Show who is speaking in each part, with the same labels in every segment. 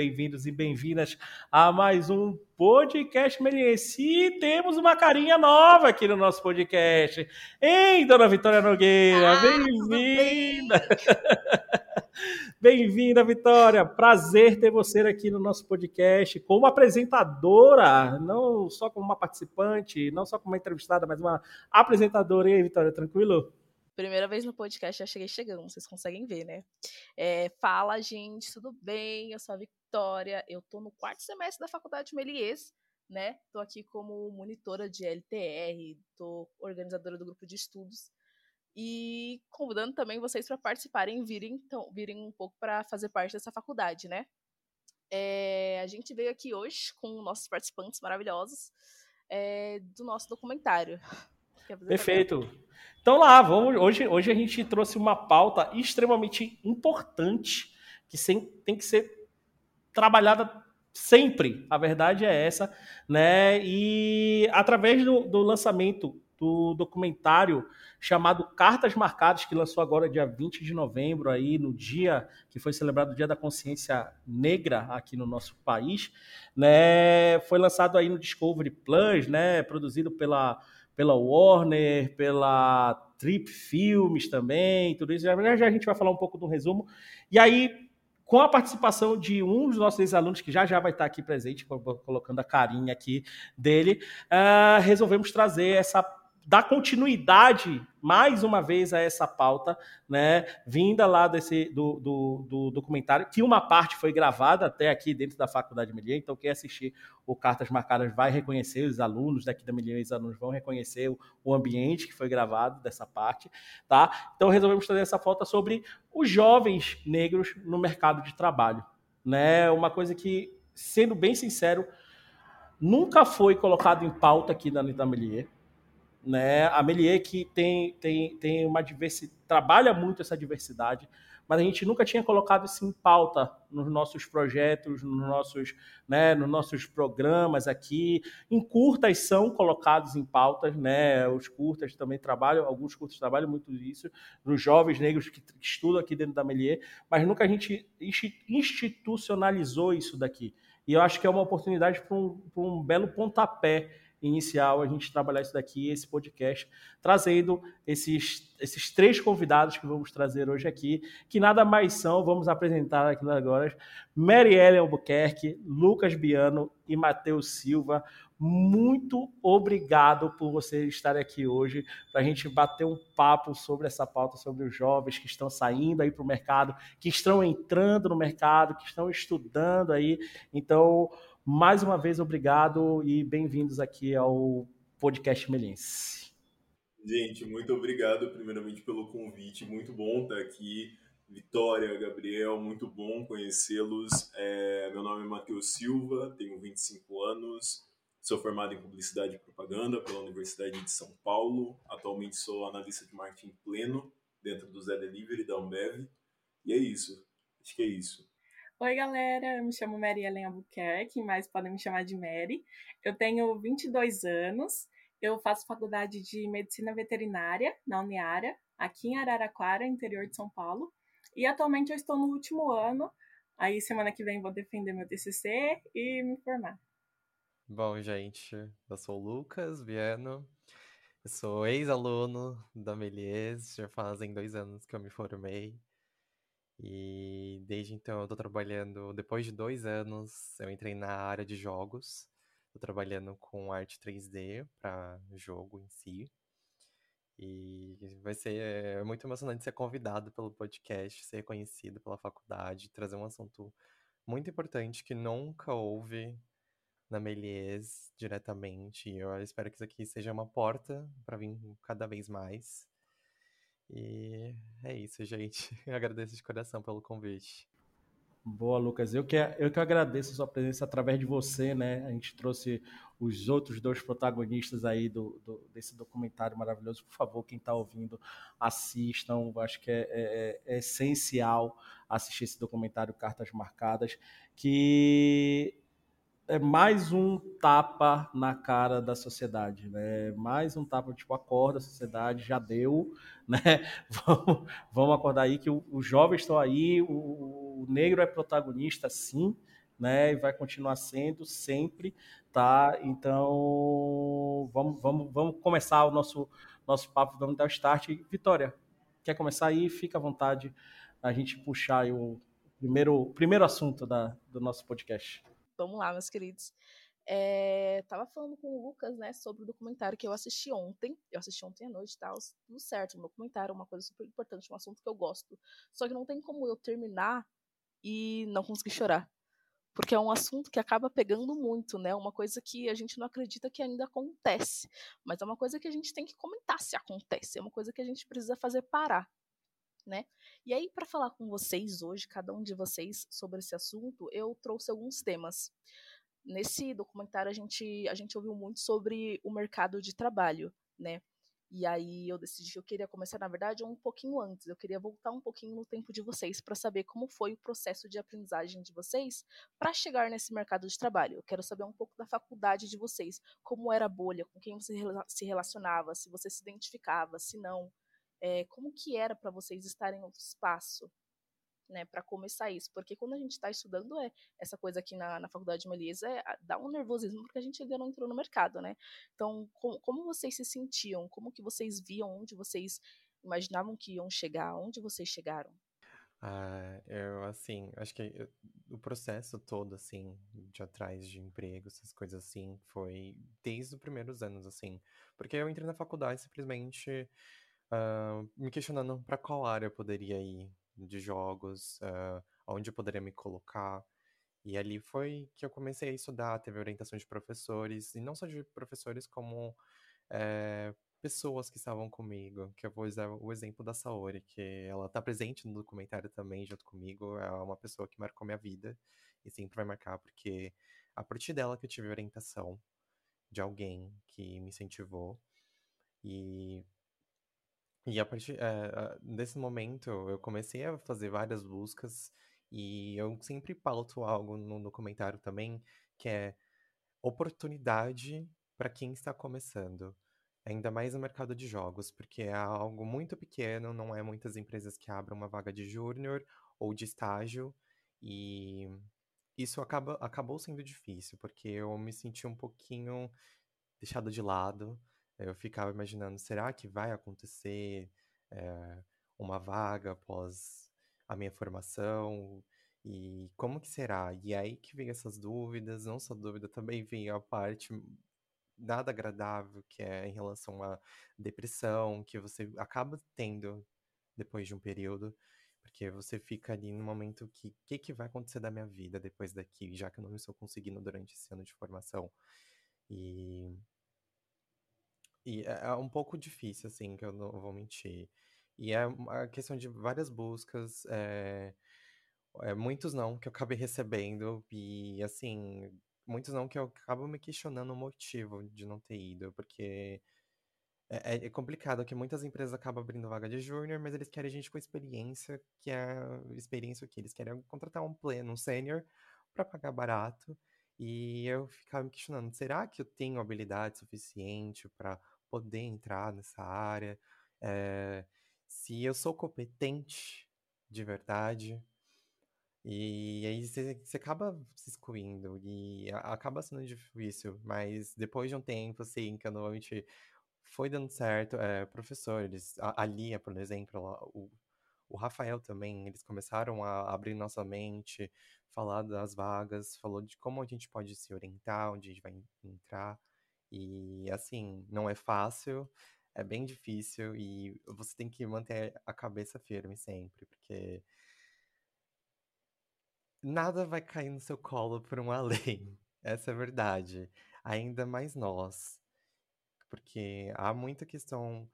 Speaker 1: Bem-vindos e bem-vindas a mais um podcast Meliense. E temos uma carinha nova aqui no nosso podcast. Hein, dona Vitória Nogueira? Ah, bem-vinda! Bem-vinda, Vitória. Prazer ter você aqui no nosso podcast como apresentadora, não só como uma participante, não só como uma entrevistada, mas uma apresentadora. E aí, Vitória, tranquilo?
Speaker 2: Primeira vez no podcast, já cheguei chegando, vocês conseguem ver, né? É, fala, gente, tudo bem? Eu sou a Vitória, eu tô no quarto semestre da Faculdade de Melies, né? Tô aqui como monitora de LTR, tô organizadora do grupo de estudos e convidando também vocês para participarem virem, então, virem um pouco para fazer parte dessa faculdade, né? É, a gente veio aqui hoje com nossos participantes maravilhosos é, do nosso documentário.
Speaker 1: Perfeito. Então lá, vamos, hoje, hoje a gente trouxe uma pauta extremamente importante que sem, tem que ser trabalhada sempre. A verdade é essa, né? E através do, do lançamento do documentário chamado Cartas Marcadas, que lançou agora dia 20 de novembro, aí no dia que foi celebrado o Dia da Consciência Negra aqui no nosso país, né? Foi lançado aí no Discovery Plus, né? Produzido pela pela Warner, pela Trip Filmes também, tudo isso. Já, já a gente vai falar um pouco do resumo. E aí, com a participação de um dos nossos ex-alunos, que já já vai estar aqui presente, colocando a carinha aqui dele, uh, resolvemos trazer essa dar continuidade mais uma vez a essa pauta, né, vinda lá desse do, do, do, documentário, que uma parte foi gravada até aqui dentro da Faculdade Melier, então quem assistir o Cartas Marcadas vai reconhecer, os alunos daqui da Melier, os alunos vão reconhecer o, o, ambiente que foi gravado dessa parte, tá? Então resolvemos trazer essa pauta sobre os jovens negros no mercado de trabalho, né, uma coisa que, sendo bem sincero, nunca foi colocado em pauta aqui na, Melier, né? A Melier que tem, tem, tem uma diversidade, trabalha muito essa diversidade, mas a gente nunca tinha colocado isso em pauta nos nossos projetos, nos nossos, né, nos nossos programas aqui. Em curtas são colocados em pautas, né? Os curtas também trabalham, alguns curtas trabalham muito isso, nos jovens negros que estudam aqui dentro da Melier, mas nunca a gente institucionalizou isso daqui. E eu acho que é uma oportunidade para um, um belo pontapé inicial a gente trabalhar isso daqui, esse podcast, trazendo esses, esses três convidados que vamos trazer hoje aqui, que nada mais são, vamos apresentar aqui agora, Mary Ellen Albuquerque, Lucas Biano e Matheus Silva. Muito obrigado por vocês estarem aqui hoje para a gente bater um papo sobre essa pauta, sobre os jovens que estão saindo aí para o mercado, que estão entrando no mercado, que estão estudando aí. Então, mais uma vez, obrigado e bem-vindos aqui ao podcast Melense.
Speaker 3: Gente, muito obrigado, primeiramente, pelo convite. Muito bom estar aqui. Vitória, Gabriel, muito bom conhecê-los. É, meu nome é Matheus Silva, tenho 25 anos, sou formado em Publicidade e Propaganda pela Universidade de São Paulo. Atualmente sou analista de marketing pleno dentro do Zé Delivery da Ambev. E é isso. Acho que é isso.
Speaker 4: Oi, galera. Eu me chamo Mary Ellen Albuquerque, mas podem me chamar de Mary. Eu tenho 22 anos. Eu faço faculdade de Medicina Veterinária na Uniara, aqui em Araraquara, interior de São Paulo. E atualmente eu estou no último ano. Aí semana que vem vou defender meu TCC e me formar.
Speaker 5: Bom, gente, eu sou o Lucas Viano. Eu sou ex-aluno da Melies, já fazem dois anos que eu me formei. E desde então eu tô trabalhando, depois de dois anos, eu entrei na área de jogos. Tô trabalhando com arte 3D para jogo em si. E vai ser é muito emocionante ser convidado pelo podcast, ser reconhecido pela faculdade, trazer um assunto muito importante que nunca houve na Melies diretamente. Eu espero que isso aqui seja uma porta para vir cada vez mais. E é isso, gente. Eu agradeço de coração pelo convite.
Speaker 1: Boa, Lucas. Eu que, eu que agradeço a sua presença através de você, né? A gente trouxe os outros dois protagonistas aí do, do desse documentário maravilhoso. Por favor, quem está ouvindo, assistam. Acho que é, é, é, essencial assistir esse documentário Cartas Marcadas, que é mais um tapa na cara da sociedade, né? Mais um tapa, tipo, acorda a sociedade, já deu, né? Vamos, vamos acordar aí que os jovens estão aí, o, o negro é protagonista, sim, né? E vai continuar sendo sempre, tá? Então, vamos, vamos, vamos começar o nosso, nosso papo, vamos dar o start. Vitória, quer começar aí? Fica à vontade a gente puxar o primeiro, primeiro assunto da, do nosso podcast.
Speaker 2: Vamos lá, meus queridos. É, tava falando com o Lucas, né, sobre o documentário que eu assisti ontem. Eu assisti ontem à noite e tal, tudo certo. Um documentário é uma coisa super importante, um assunto que eu gosto. Só que não tem como eu terminar e não conseguir chorar. Porque é um assunto que acaba pegando muito, né? Uma coisa que a gente não acredita que ainda acontece. Mas é uma coisa que a gente tem que comentar se acontece. É uma coisa que a gente precisa fazer parar né? E aí, para falar com vocês hoje, cada um de vocês, sobre esse assunto, eu trouxe alguns temas. Nesse documentário, a gente, a gente ouviu muito sobre o mercado de trabalho, né? E aí eu decidi que eu queria começar, na verdade, um pouquinho antes. Eu queria voltar um pouquinho no tempo de vocês para saber como foi o processo de aprendizagem de vocês para chegar nesse mercado de trabalho. Eu quero saber um pouco da faculdade de vocês, como era a bolha, com quem você se relacionava, se você se identificava, se não, é, como que era para vocês estarem em outro espaço, né, para começar isso, porque quando a gente está estudando é essa coisa aqui na, na faculdade de Melisa é, dá um nervosismo porque a gente ainda não entrou no mercado, né? Então, com, como vocês se sentiam? Como que vocês viam onde vocês imaginavam que iam chegar? Onde vocês chegaram?
Speaker 5: Ah, eu, assim, acho que eu, o processo todo, assim, de atrás de emprego, essas coisas assim, foi desde os primeiros anos, assim. Porque eu entrei na faculdade simplesmente uh, me questionando para qual área eu poderia ir de jogos, uh, onde eu poderia me colocar. E ali foi que eu comecei a estudar, teve orientação de professores, e não só de professores, como é, pessoas que estavam comigo, que eu vou usar o exemplo da Saori, que ela está presente no documentário também, junto comigo, é uma pessoa que marcou minha vida, e sempre vai marcar, porque a partir dela que eu tive orientação de alguém que me incentivou, e e a partir eh, desse momento, eu comecei a fazer várias buscas e eu sempre pauto algo no documentário também, que é oportunidade para quem está começando. Ainda mais no mercado de jogos, porque é algo muito pequeno, não é muitas empresas que abrem uma vaga de júnior ou de estágio, e isso acaba, acabou sendo difícil, porque eu me senti um pouquinho deixado de lado. Eu ficava imaginando, será que vai acontecer é, uma vaga após a minha formação? E como que será? E aí que vem essas dúvidas, não só dúvida, também vem a parte nada agradável, que é em relação à depressão, que você acaba tendo depois de um período, porque você fica ali no momento que o que, que vai acontecer da minha vida depois daqui, já que eu não estou conseguindo durante esse ano de formação. E e é é um pouco difícil, assim, que eu não vou mentir. E é uma questão de várias buscas, é, é, muitos não que eu acabei recebendo, e assim, muitos não que eu acabo me questionando o motivo de não ter ido, porque é, é, é complicado que muitas empresas acabam abrindo vaga de júnior, mas eles querem gente com experiência, que é experiência que eles querem contratar um pleno, um sênior, para pagar barato. E eu ficava me questionando, será que eu tenho habilidade suficiente para poder entrar nessa área? É, se eu sou competente de verdade? E aí você, acaba se excluindo e acaba sendo difícil, mas depois de um tempo, assim, que normalmente foi dando certo, é, professores, a, a Lia, por exemplo, o, o Rafael também, eles começaram a abrir nossa mente, falar das vagas, falou de como a gente pode se orientar, onde a gente vai entrar. E assim, não é fácil, é bem difícil e você tem que manter a cabeça firme sempre, porque nada vai cair no seu colo por um além. Essa é a verdade. Ainda mais nós. Porque há muita questão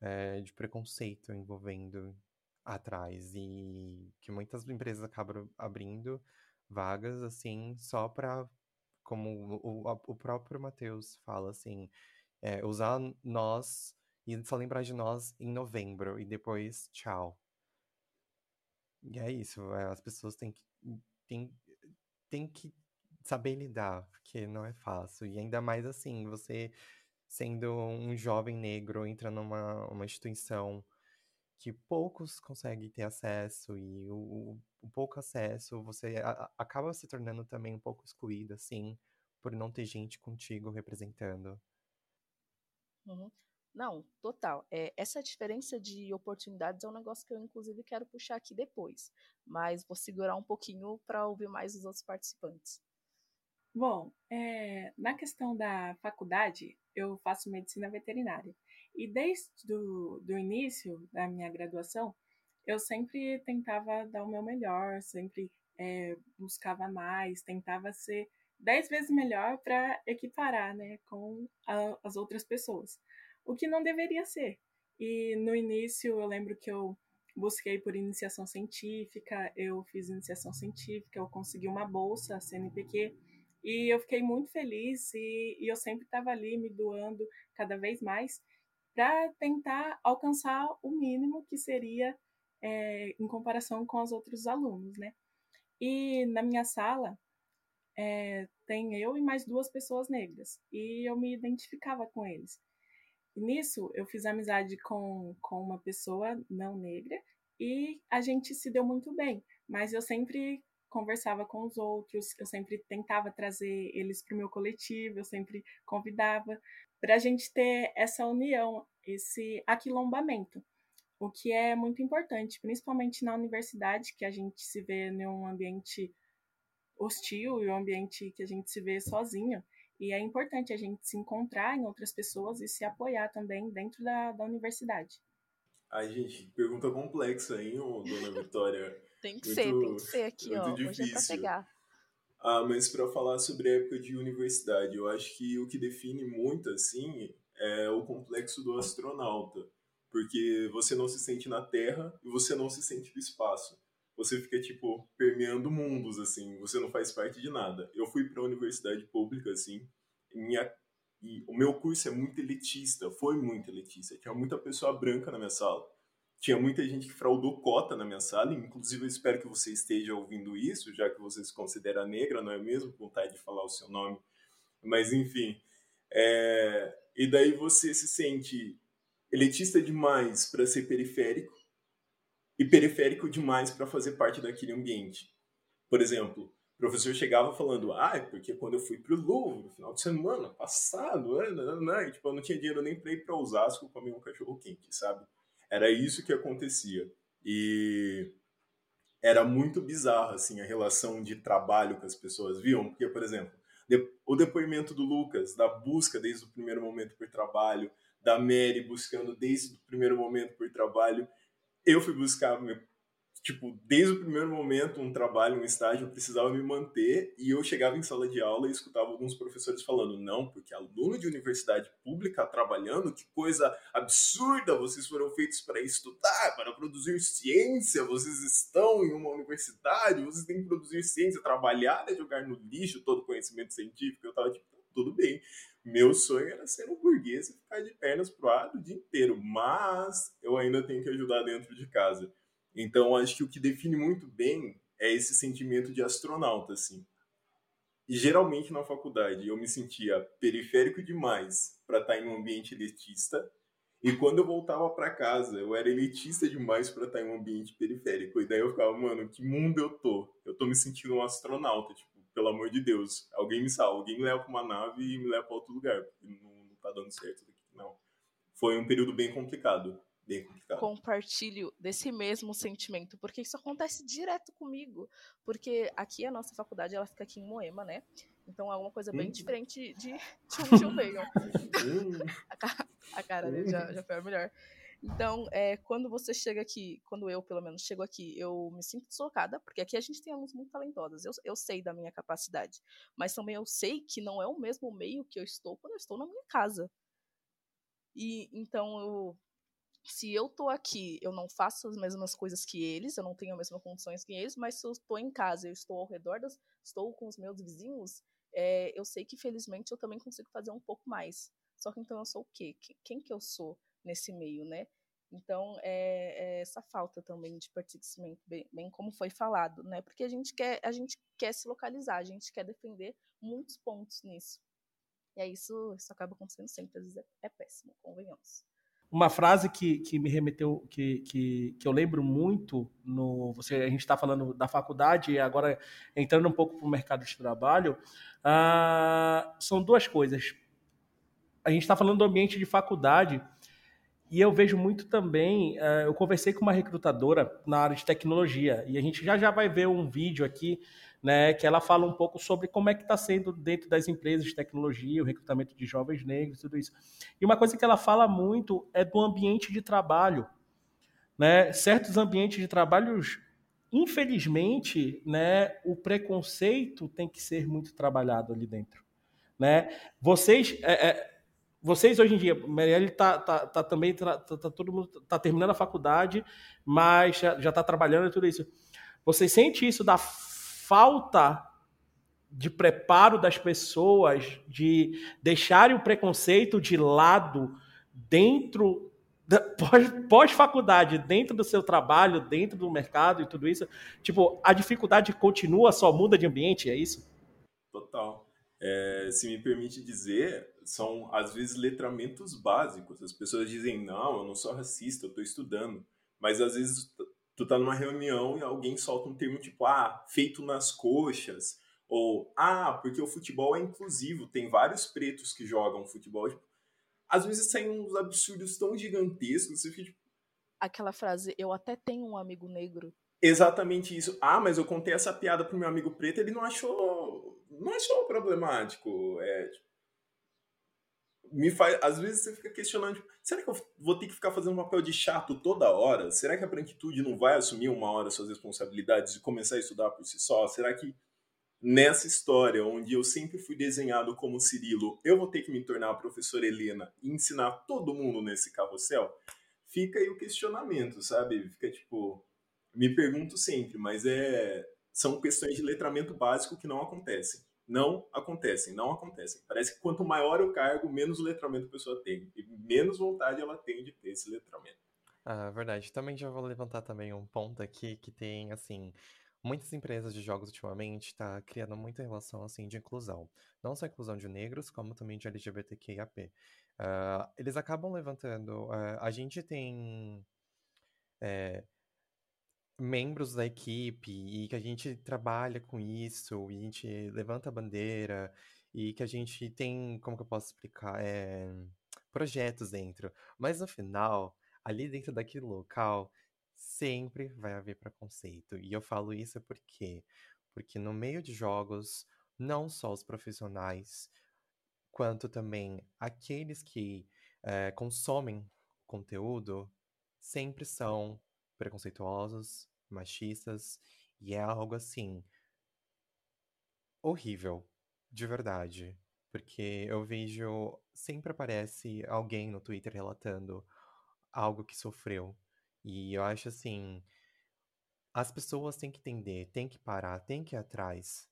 Speaker 5: é, de preconceito envolvendo atrás e que muitas empresas acabam abrindo vagas assim só para como o, o próprio Matheus fala assim é, usar nós e só lembrar de nós em novembro e depois tchau e é isso é, as pessoas têm que têm, têm que saber lidar, porque não é fácil. E ainda mais assim, você sendo um jovem negro, entra numa uma instituição que poucos conseguem ter acesso e o, o pouco acesso você a, acaba se tornando também um pouco excluído, assim, por não ter gente contigo representando.
Speaker 2: Uhum. Não, total. É, essa diferença de oportunidades é um negócio que eu, inclusive, quero puxar aqui depois. Mas vou segurar um pouquinho para ouvir mais os outros participantes.
Speaker 4: Bom, é, na questão da faculdade, eu faço medicina veterinária. E desde do, do início da minha graduação, eu sempre tentava dar o meu melhor, sempre é, buscava mais, tentava ser dez vezes melhor para equiparar né, com a, as outras pessoas o que não deveria ser. E no início eu lembro que eu busquei por iniciação científica, eu fiz iniciação científica, eu consegui uma bolsa CNPq e eu fiquei muito feliz e, e eu sempre estava ali me doando cada vez mais para tentar alcançar o mínimo que seria é, em comparação com os outros alunos, né? E na minha sala é, tem eu e mais duas pessoas negras e eu me identificava com eles. E nisso, eu fiz amizade com, com uma pessoa não negra e a gente se deu muito bem, mas eu sempre conversava com os outros, eu sempre tentava trazer eles para o meu coletivo, eu sempre convidava para a gente ter essa união, esse aquilombamento, o que é muito importante, principalmente na universidade, que a gente se vê em um ambiente hostil e um ambiente que a gente se vê sozinho. E é importante a gente se encontrar em outras pessoas e se apoiar também dentro da, da universidade.
Speaker 3: Ai, gente, pergunta complexa, hein, dona Vitória?
Speaker 2: Tem que muito, ser, tem que ser aqui, ó. Difícil. Hoje é pra pegar.
Speaker 3: Ah, mas para falar sobre a época de universidade, eu acho que o que define muito, assim, é o complexo do astronauta. Porque você não se sente na Terra e você não se sente no espaço você fica, tipo, permeando mundos, assim, você não faz parte de nada. Eu fui para a universidade pública, assim, minha, e o meu curso é muito elitista, foi muito elitista. Tinha muita pessoa branca na minha sala. Tinha muita gente que fraudou cota na minha sala, inclusive eu espero que você esteja ouvindo isso, já que você se considera negra, não é mesmo? Vontade de falar o seu nome. Mas, enfim. É... E daí você se sente elitista demais para ser periférico, e periférico demais para fazer parte daquele ambiente. Por exemplo, o professor chegava falando, ah, é porque quando eu fui para o Louvre no final de semana passado, né, né, né, tipo, eu não tinha dinheiro nem para ir para Osasco comer um cachorro quente, sabe? Era isso que acontecia. E era muito bizarro assim a relação de trabalho que as pessoas viam, porque por exemplo, o depoimento do Lucas, da busca desde o primeiro momento por trabalho, da Mary buscando desde o primeiro momento por trabalho, eu fui buscar, tipo, desde o primeiro momento, um trabalho, um estágio, eu precisava me manter e eu chegava em sala de aula e escutava alguns professores falando: não, porque aluno de universidade pública trabalhando, que coisa absurda, vocês foram feitos para estudar, para produzir ciência, vocês estão em uma universidade, vocês têm que produzir ciência, trabalhar é jogar no lixo todo conhecimento científico. Eu tava tipo, tudo bem. Meu sonho era ser um burguês e ficar de pernas pro ar o dia inteiro, mas eu ainda tenho que ajudar dentro de casa. Então, acho que o que define muito bem é esse sentimento de astronauta, assim. E geralmente na faculdade eu me sentia periférico demais para estar em um ambiente elitista, e quando eu voltava para casa, eu era elitista demais para estar em um ambiente periférico. E daí eu ficava, mano, que mundo eu tô? Eu tô me sentindo um astronauta, tipo, pelo amor de Deus, alguém me salva, alguém me leva para uma nave e me leva para outro lugar, porque não, não tá dando certo aqui, não. Foi um período bem complicado, bem complicado.
Speaker 2: Compartilho desse mesmo sentimento, porque isso acontece direto comigo, porque aqui a nossa faculdade, ela fica aqui em Moema, né? Então é uma coisa bem hum. diferente de, de onde eu venho. A, cara dele já, já foi a melhor. Então, é, quando você chega aqui, quando eu, pelo menos, chego aqui, eu me sinto deslocada, porque aqui a gente tem alunos muito talentosos. Eu, eu sei da minha capacidade. Mas também eu sei que não é o mesmo meio que eu estou quando eu estou na minha casa. E então eu. Se eu tô aqui, eu não faço as mesmas coisas que eles, eu não tenho as mesmas condições que eles, mas se eu estou em casa, eu estou ao redor das. estou com os meus vizinhos, é, eu sei que felizmente eu também consigo fazer um pouco mais. Só que então eu sou o quê? Quem que eu sou nesse meio, né? Então, é, é essa falta também de pertencimento, bem, bem, como foi falado, né? Porque a gente, quer, a gente quer se localizar, a gente quer defender muitos pontos nisso. E aí isso, isso acaba acontecendo sempre, às vezes é, é péssimo, convenhamos.
Speaker 1: Uma frase que, que me remeteu, que, que, que eu lembro muito, no você a gente está falando da faculdade e agora entrando um pouco para o mercado de trabalho, uh, são duas coisas. A gente está falando do ambiente de faculdade, e eu vejo muito também, uh, eu conversei com uma recrutadora na área de tecnologia, e a gente já já vai ver um vídeo aqui, né, que ela fala um pouco sobre como é que está sendo dentro das empresas de tecnologia, o recrutamento de jovens negros, tudo isso. E uma coisa que ela fala muito é do ambiente de trabalho. Né? Certos ambientes de trabalho, infelizmente, né, o preconceito tem que ser muito trabalhado ali dentro. Né? Vocês... É, é, vocês hoje em dia, Marielle tá, tá, tá também, tá, tá, todo mundo tá terminando a faculdade, mas já, já tá trabalhando e tudo isso. Você sente isso da falta de preparo das pessoas, de deixarem o preconceito de lado dentro pós-faculdade, dentro do seu trabalho, dentro do mercado e tudo isso, tipo, a dificuldade continua, só muda de ambiente, é isso?
Speaker 3: Total. É, se me permite dizer, são às vezes letramentos básicos. As pessoas dizem, não, eu não sou racista, eu estou estudando. Mas às vezes tu tá numa reunião e alguém solta um termo tipo, ah, feito nas coxas. Ou, ah, porque o futebol é inclusivo, tem vários pretos que jogam futebol. Tipo, às vezes saem uns absurdos tão gigantescos, você fica tipo...
Speaker 2: Aquela frase, eu até tenho um amigo negro.
Speaker 3: Exatamente isso. Ah, mas eu contei essa piada pro meu amigo preto, ele não achou. Não achou problemático. É, tipo, me faz. Às vezes você fica questionando, tipo, será que eu vou ter que ficar fazendo um papel de chato toda hora? Será que a branquitude não vai assumir uma hora suas responsabilidades e começar a estudar por si só? Será que nessa história, onde eu sempre fui desenhado como Cirilo, eu vou ter que me tornar a professora Helena e ensinar todo mundo nesse carrossel? Fica aí o questionamento, sabe? Fica tipo. Me pergunto sempre, mas é. São questões de letramento básico que não acontecem não acontecem, não acontecem. Parece que quanto maior o cargo, menos letramento a pessoa tem. E menos vontade ela tem de ter esse letramento.
Speaker 5: Ah, verdade. Também já vou levantar também um ponto aqui que tem, assim, muitas empresas de jogos ultimamente tá criando muita relação, assim, de inclusão. Não só inclusão de negros, como também de LGBTQIAP. Uh, ah, eles acabam levantando... Uh, a gente tem... É, membros da equipe e que a gente trabalha com isso, e a gente levanta a bandeira e que a gente tem, como que eu posso explicar, é, projetos dentro. Mas no final, ali dentro daquele local, sempre vai haver preconceito. E eu falo isso porque porque no meio de jogos, não só os profissionais, quanto também aqueles que é, consomem conteúdo, sempre são preconceituosos, machistas, e é algo assim horrível, de verdade. Porque eu vejo, sempre aparece alguém no Twitter relatando algo que sofreu. E eu acho assim, as pessoas têm que entender, têm que parar, têm que ir atrás.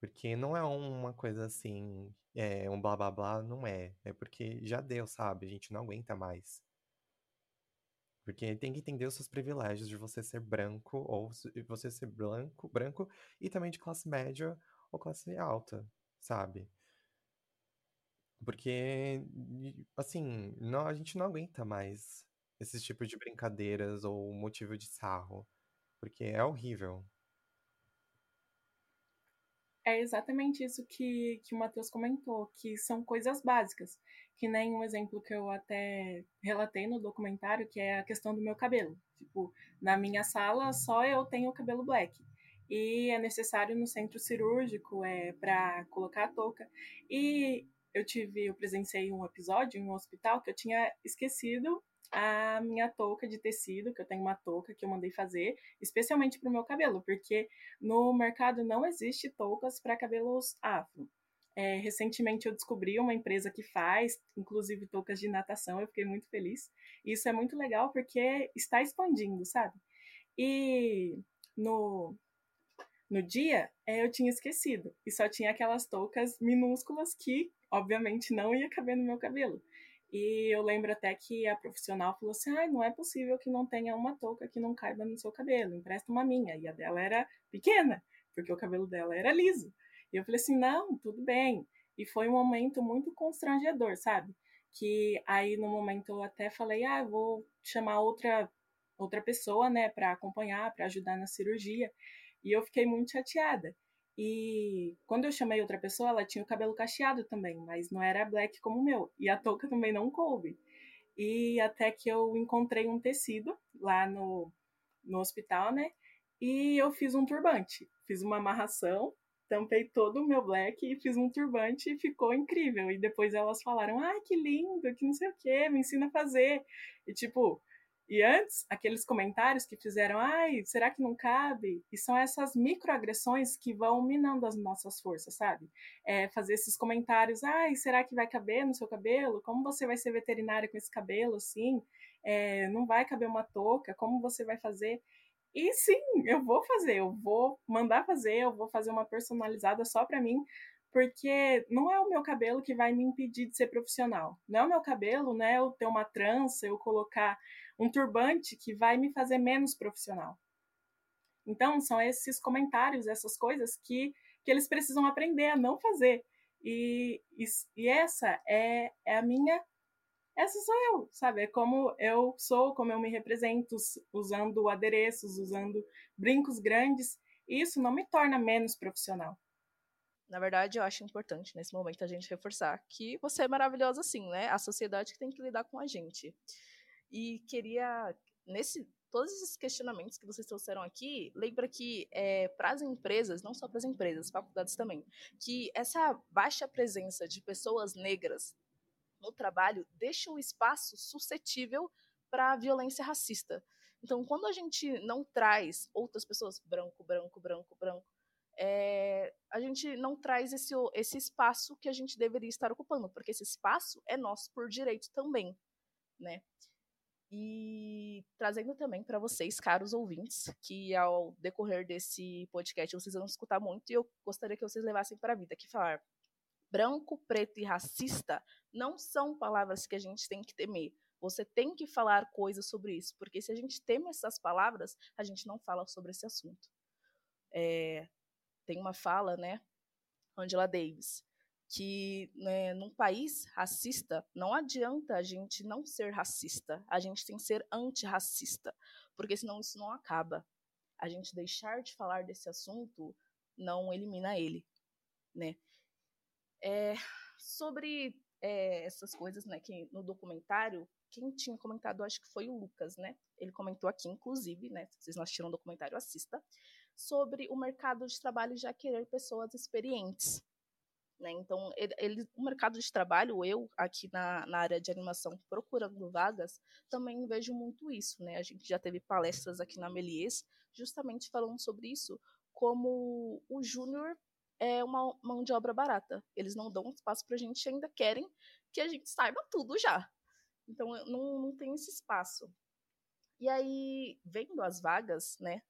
Speaker 5: Porque não é uma coisa assim, é um blá blá blá, não é. É porque já deu, sabe? A gente não aguenta mais. Porque tem que entender os seus privilégios de você ser branco ou você ser branco, branco e também de classe média ou classe alta, sabe? Porque, assim, não, a gente não aguenta mais esses tipos de brincadeiras ou motivo de sarro. Porque é horrível.
Speaker 4: É exatamente isso que, que o Matheus comentou, que são coisas básicas. Que nem um exemplo que eu até relatei no documentário, que é a questão do meu cabelo. Tipo, na minha sala só eu tenho cabelo black. E é necessário no centro cirúrgico é, para colocar a touca. E eu tive, eu presenciei um episódio em um hospital que eu tinha esquecido a minha touca de tecido, que eu tenho uma touca que eu mandei fazer, especialmente para o meu cabelo, porque no mercado não existe toucas para cabelos afro. É, recentemente eu descobri uma empresa que faz, inclusive toucas de natação, eu fiquei muito feliz. Isso é muito legal porque está expandindo, sabe? E no, no dia é, eu tinha esquecido e só tinha aquelas toucas minúsculas que, obviamente, não ia caber no meu cabelo. E eu lembro até que a profissional falou assim: ah, não é possível que não tenha uma touca que não caiba no seu cabelo, empresta uma minha. E a dela era pequena, porque o cabelo dela era liso. E eu falei assim: não, tudo bem. E foi um momento muito constrangedor, sabe? Que aí no momento eu até falei: ah, vou chamar outra outra pessoa, né, para acompanhar, para ajudar na cirurgia. E eu fiquei muito chateada. E quando eu chamei outra pessoa, ela tinha o cabelo cacheado também, mas não era black como o meu. E a touca também não coube. E até que eu encontrei um tecido lá no, no hospital, né? E eu fiz um turbante. Fiz uma amarração, tampei todo o meu black e fiz um turbante e ficou incrível. E depois elas falaram: ai, que lindo, que não sei o que, me ensina a fazer. E tipo, e antes, aqueles comentários que fizeram, ai, será que não cabe? E são essas microagressões que vão minando as nossas forças, sabe? É fazer esses comentários, ai, será que vai caber no seu cabelo? Como você vai ser veterinária com esse cabelo assim? É, não vai caber uma touca? Como você vai fazer? E sim, eu vou fazer, eu vou mandar fazer, eu vou fazer uma personalizada só para mim, porque não é o meu cabelo que vai me impedir de ser profissional. Não é o meu cabelo, né? Eu ter uma trança, eu colocar um turbante que vai me fazer menos profissional. Então, são esses comentários, essas coisas que, que eles precisam aprender a não fazer. E, e, e essa é, é a minha. Essa sou eu, sabe? É como eu sou, como eu me represento, usando adereços, usando brincos grandes. Isso não me torna menos profissional.
Speaker 2: Na verdade, eu acho importante nesse momento a gente reforçar que você é maravilhosa sim, né? A sociedade que tem que lidar com a gente. E queria, nesse todos esses questionamentos que vocês trouxeram aqui, lembra que é, para as empresas, não só para as empresas, faculdades também, que essa baixa presença de pessoas negras no trabalho deixa o espaço suscetível para a violência racista. Então, quando a gente não traz outras pessoas, branco, branco, branco, branco, é, a gente não traz esse, esse espaço que a gente deveria estar ocupando, porque esse espaço é nosso por direito também, né? E trazendo também para vocês, caros ouvintes, que ao decorrer desse podcast vocês vão escutar muito e eu gostaria que vocês levassem para a vida, que falar branco, preto e racista não são palavras que a gente tem que temer. Você tem que falar coisas sobre isso, porque se a gente teme essas palavras, a gente não fala sobre esse assunto. É, tem uma fala, né, Angela Davis, que né, num país racista não adianta a gente não ser racista, a gente tem que ser antirracista, porque senão isso não acaba. A gente deixar de falar desse assunto não elimina ele, né? É, sobre é, essas coisas, né, que no documentário, quem tinha comentado, acho que foi o Lucas, né? Ele comentou aqui, inclusive, né? Se vocês não assistiram o documentário, assista, sobre o mercado de trabalho já querer pessoas experientes. Né? Então, ele, o mercado de trabalho, eu aqui na, na área de animação procurando vagas, também vejo muito isso. Né? A gente já teve palestras aqui na Melies, justamente falando sobre isso, como o júnior é uma mão de obra barata. Eles não dão espaço para a gente, ainda querem que a gente saiba tudo já. Então, não, não tem esse espaço. E aí, vendo as vagas, né,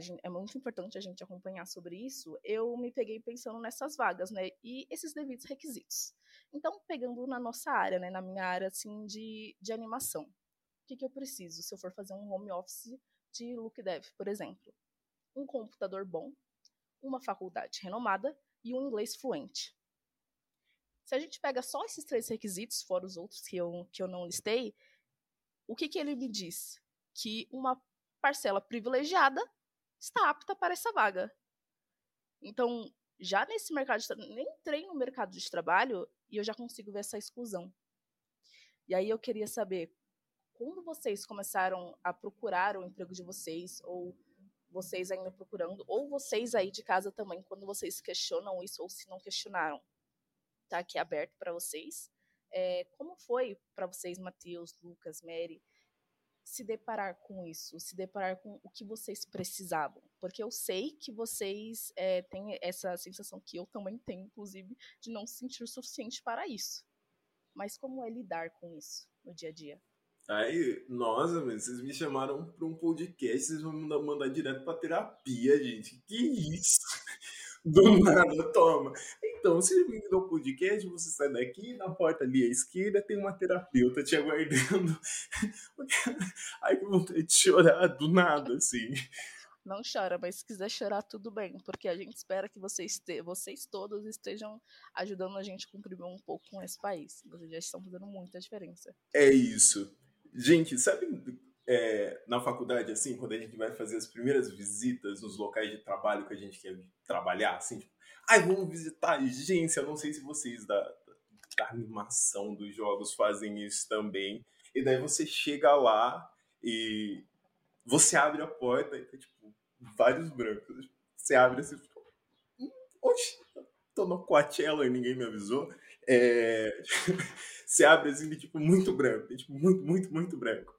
Speaker 2: gente, é muito importante a gente acompanhar sobre isso, eu me peguei pensando nessas vagas, né? E esses devidos requisitos. Então, pegando na nossa área, né? Na minha área, assim, de, de animação. O que, que eu preciso se eu for fazer um home office de look dev, por exemplo? Um computador bom, uma faculdade renomada e um inglês fluente. Se a gente pega só esses três requisitos, fora os outros que eu, que eu não listei, o que, que ele me diz? Que uma parcela privilegiada está apta para essa vaga. Então, já nesse mercado de nem entrei no mercado de trabalho e eu já consigo ver essa exclusão. E aí eu queria saber, quando vocês começaram a procurar o emprego de vocês, ou vocês ainda procurando, ou vocês aí de casa também, quando vocês questionam isso, ou se não questionaram, tá aqui aberto para vocês. É, como foi para vocês, Matheus, Lucas, Mary, se deparar com isso, se deparar com o que vocês precisavam. Porque eu sei que vocês é, têm essa sensação que eu também tenho, inclusive, de não se sentir o suficiente para isso. Mas como é lidar com isso no dia a dia?
Speaker 3: Aí, nossa, vocês me chamaram para um podcast, vocês vão mandar, mandar direto para terapia, gente. Que isso? Do nada, toma. Então, você vindo ao podcast, você sai daqui, na porta ali à esquerda tem uma terapeuta te aguardando. Ai, que vontade de chorar do nada, assim.
Speaker 2: Não chora, mas se quiser chorar, tudo bem, porque a gente espera que vocês, te, vocês todos estejam ajudando a gente a contribuir um pouco com esse país. Vocês já estão fazendo muita diferença.
Speaker 3: É isso. Gente, sabe é, na faculdade, assim, quando a gente vai fazer as primeiras visitas nos locais de trabalho que a gente quer trabalhar, assim, tipo, ai, vamos visitar a agência. Não sei se vocês da, da animação dos jogos fazem isso também. E daí você chega lá e você abre a porta e tem, tipo, vários brancos. Você abre assim, hum, oxe, tô no Coachella e ninguém me avisou. É... você abre assim, tipo, muito branco, tipo, muito, muito, muito branco.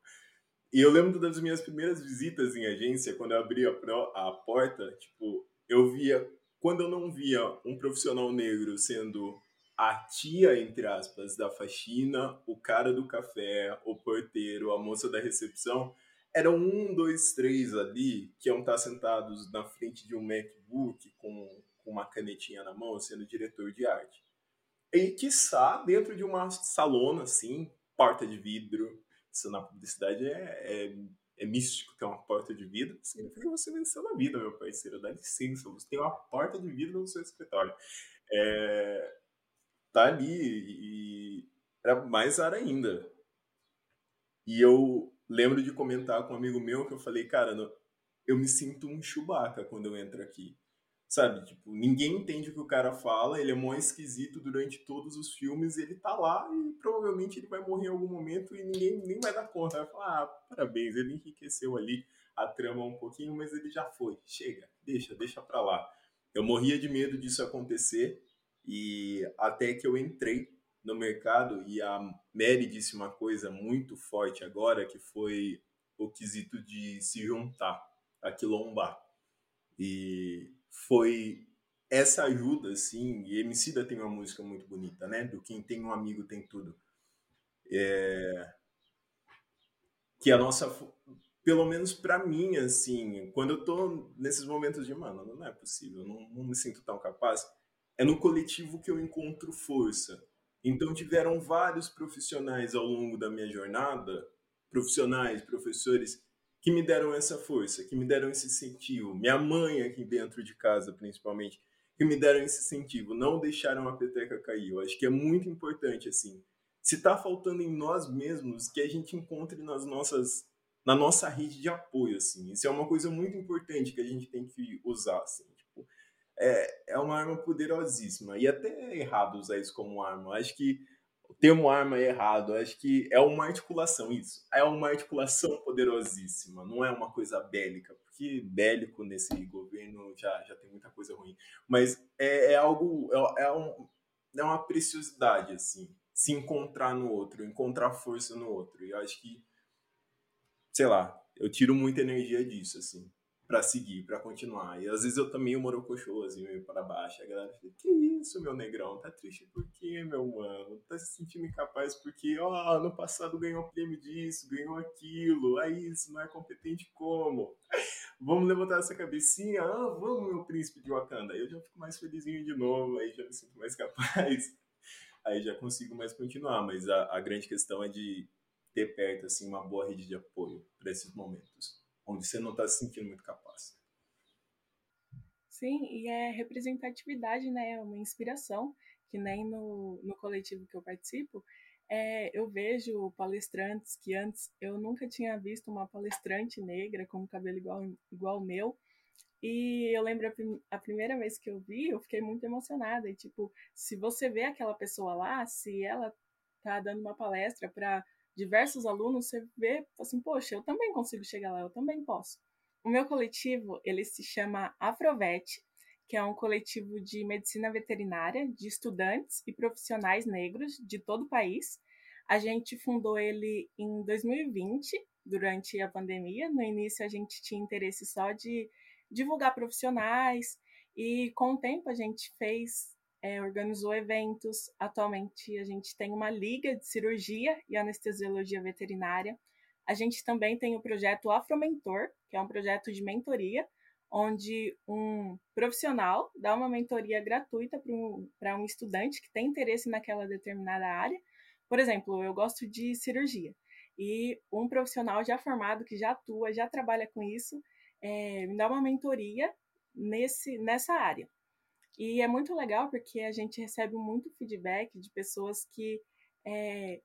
Speaker 3: E eu lembro das minhas primeiras visitas em agência, quando eu abri a, a porta, tipo, eu via quando eu não via um profissional negro sendo a tia, entre aspas, da faxina, o cara do café, o porteiro, a moça da recepção, eram um, dois, três ali que iam estar sentados na frente de um MacBook com, com uma canetinha na mão, sendo diretor de arte. E, quiçá, dentro de uma salona, assim, porta de vidro, isso na publicidade é, é é místico ter uma porta de vidro, significa que você venceu na vida, meu parceiro. Dá licença, você tem uma porta de vidro no seu escritório. É, tá ali e era mais raro ainda. E eu lembro de comentar com um amigo meu que eu falei, cara, eu me sinto um Chewbacca quando eu entro aqui. Sabe, tipo, ninguém entende o que o cara fala, ele é mó esquisito durante todos os filmes, ele tá lá e provavelmente ele vai morrer em algum momento e ninguém nem vai dar conta. Vai falar, ah, parabéns, ele enriqueceu ali a trama um pouquinho, mas ele já foi. Chega, deixa, deixa pra lá. Eu morria de medo disso acontecer e até que eu entrei no mercado e a Mary disse uma coisa muito forte agora, que foi o quesito de se juntar, a quilombar. E foi essa ajuda, assim, e Emicida tem uma música muito bonita, né? Do quem tem um amigo tem tudo. É... Que a nossa, pelo menos para mim, assim, quando eu tô nesses momentos de, mano, não é possível, não, não me sinto tão capaz, é no coletivo que eu encontro força. Então tiveram vários profissionais ao longo da minha jornada, profissionais, professores, que me deram essa força, que me deram esse incentivo. Minha mãe aqui dentro de casa, principalmente, que me deram esse incentivo, não deixaram a peteca cair. Eu acho que é muito importante, assim. Se está faltando em nós mesmos, que a gente encontre nas nossas, na nossa rede de apoio, assim. Isso é uma coisa muito importante que a gente tem que usar, assim. Tipo, é, é uma arma poderosíssima. E até é errado usar isso como arma. Eu acho que termo arma é errado. acho que é uma articulação isso. É uma articulação poderosíssima, não é uma coisa bélica, porque bélico nesse governo já, já tem muita coisa ruim. Mas é, é algo, é, é, um, é uma preciosidade, assim, se encontrar no outro, encontrar força no outro. E eu acho que, sei lá, eu tiro muita energia disso, assim para seguir, para continuar. E às vezes eu também o morocochô, assim, meio para baixo. A galera fica, que isso, meu negrão? Tá triste por quê, meu mano? Tá se sentindo incapaz porque, ó, ano passado ganhou um prêmio disso, ganhou aquilo, aí isso, não é competente como? Vamos levantar essa cabecinha? Ah, vamos, meu príncipe de Wakanda. Eu já fico mais felizinho de novo, aí já me sinto mais capaz. Aí já consigo mais continuar, mas a, a grande questão é de ter perto, assim, uma boa rede de apoio para esses momentos onde você não está se sentindo muito capaz.
Speaker 4: Sim, e é representatividade, né? É uma inspiração, que nem no, no coletivo que eu participo, é, eu vejo palestrantes que antes eu nunca tinha visto uma palestrante negra com cabelo igual, igual meu. E eu lembro a, prim a, primeira vez que eu vi, eu fiquei muito emocionada. E, tipo, se você vê aquela pessoa lá, se ela tá dando uma palestra para diversos alunos, você vê assim, poxa, eu também consigo chegar lá, eu também posso. O meu coletivo, ele se chama Afrovet, que é um coletivo de medicina veterinária de estudantes e profissionais negros de todo o país. A gente fundou ele em 2020, durante a pandemia. No início, a gente tinha interesse só de divulgar profissionais, e com o tempo a gente fez é, organizou eventos. Atualmente a gente tem uma liga de cirurgia e anestesiologia veterinária. A gente também tem o projeto Afromentor, que é um projeto de mentoria, onde um profissional dá uma mentoria gratuita para um, um estudante que tem interesse naquela determinada área. Por exemplo, eu gosto de cirurgia e um profissional já formado, que já atua, já trabalha com isso, é, me dá uma mentoria nesse, nessa área. E é muito legal porque a gente recebe muito feedback de pessoas que é,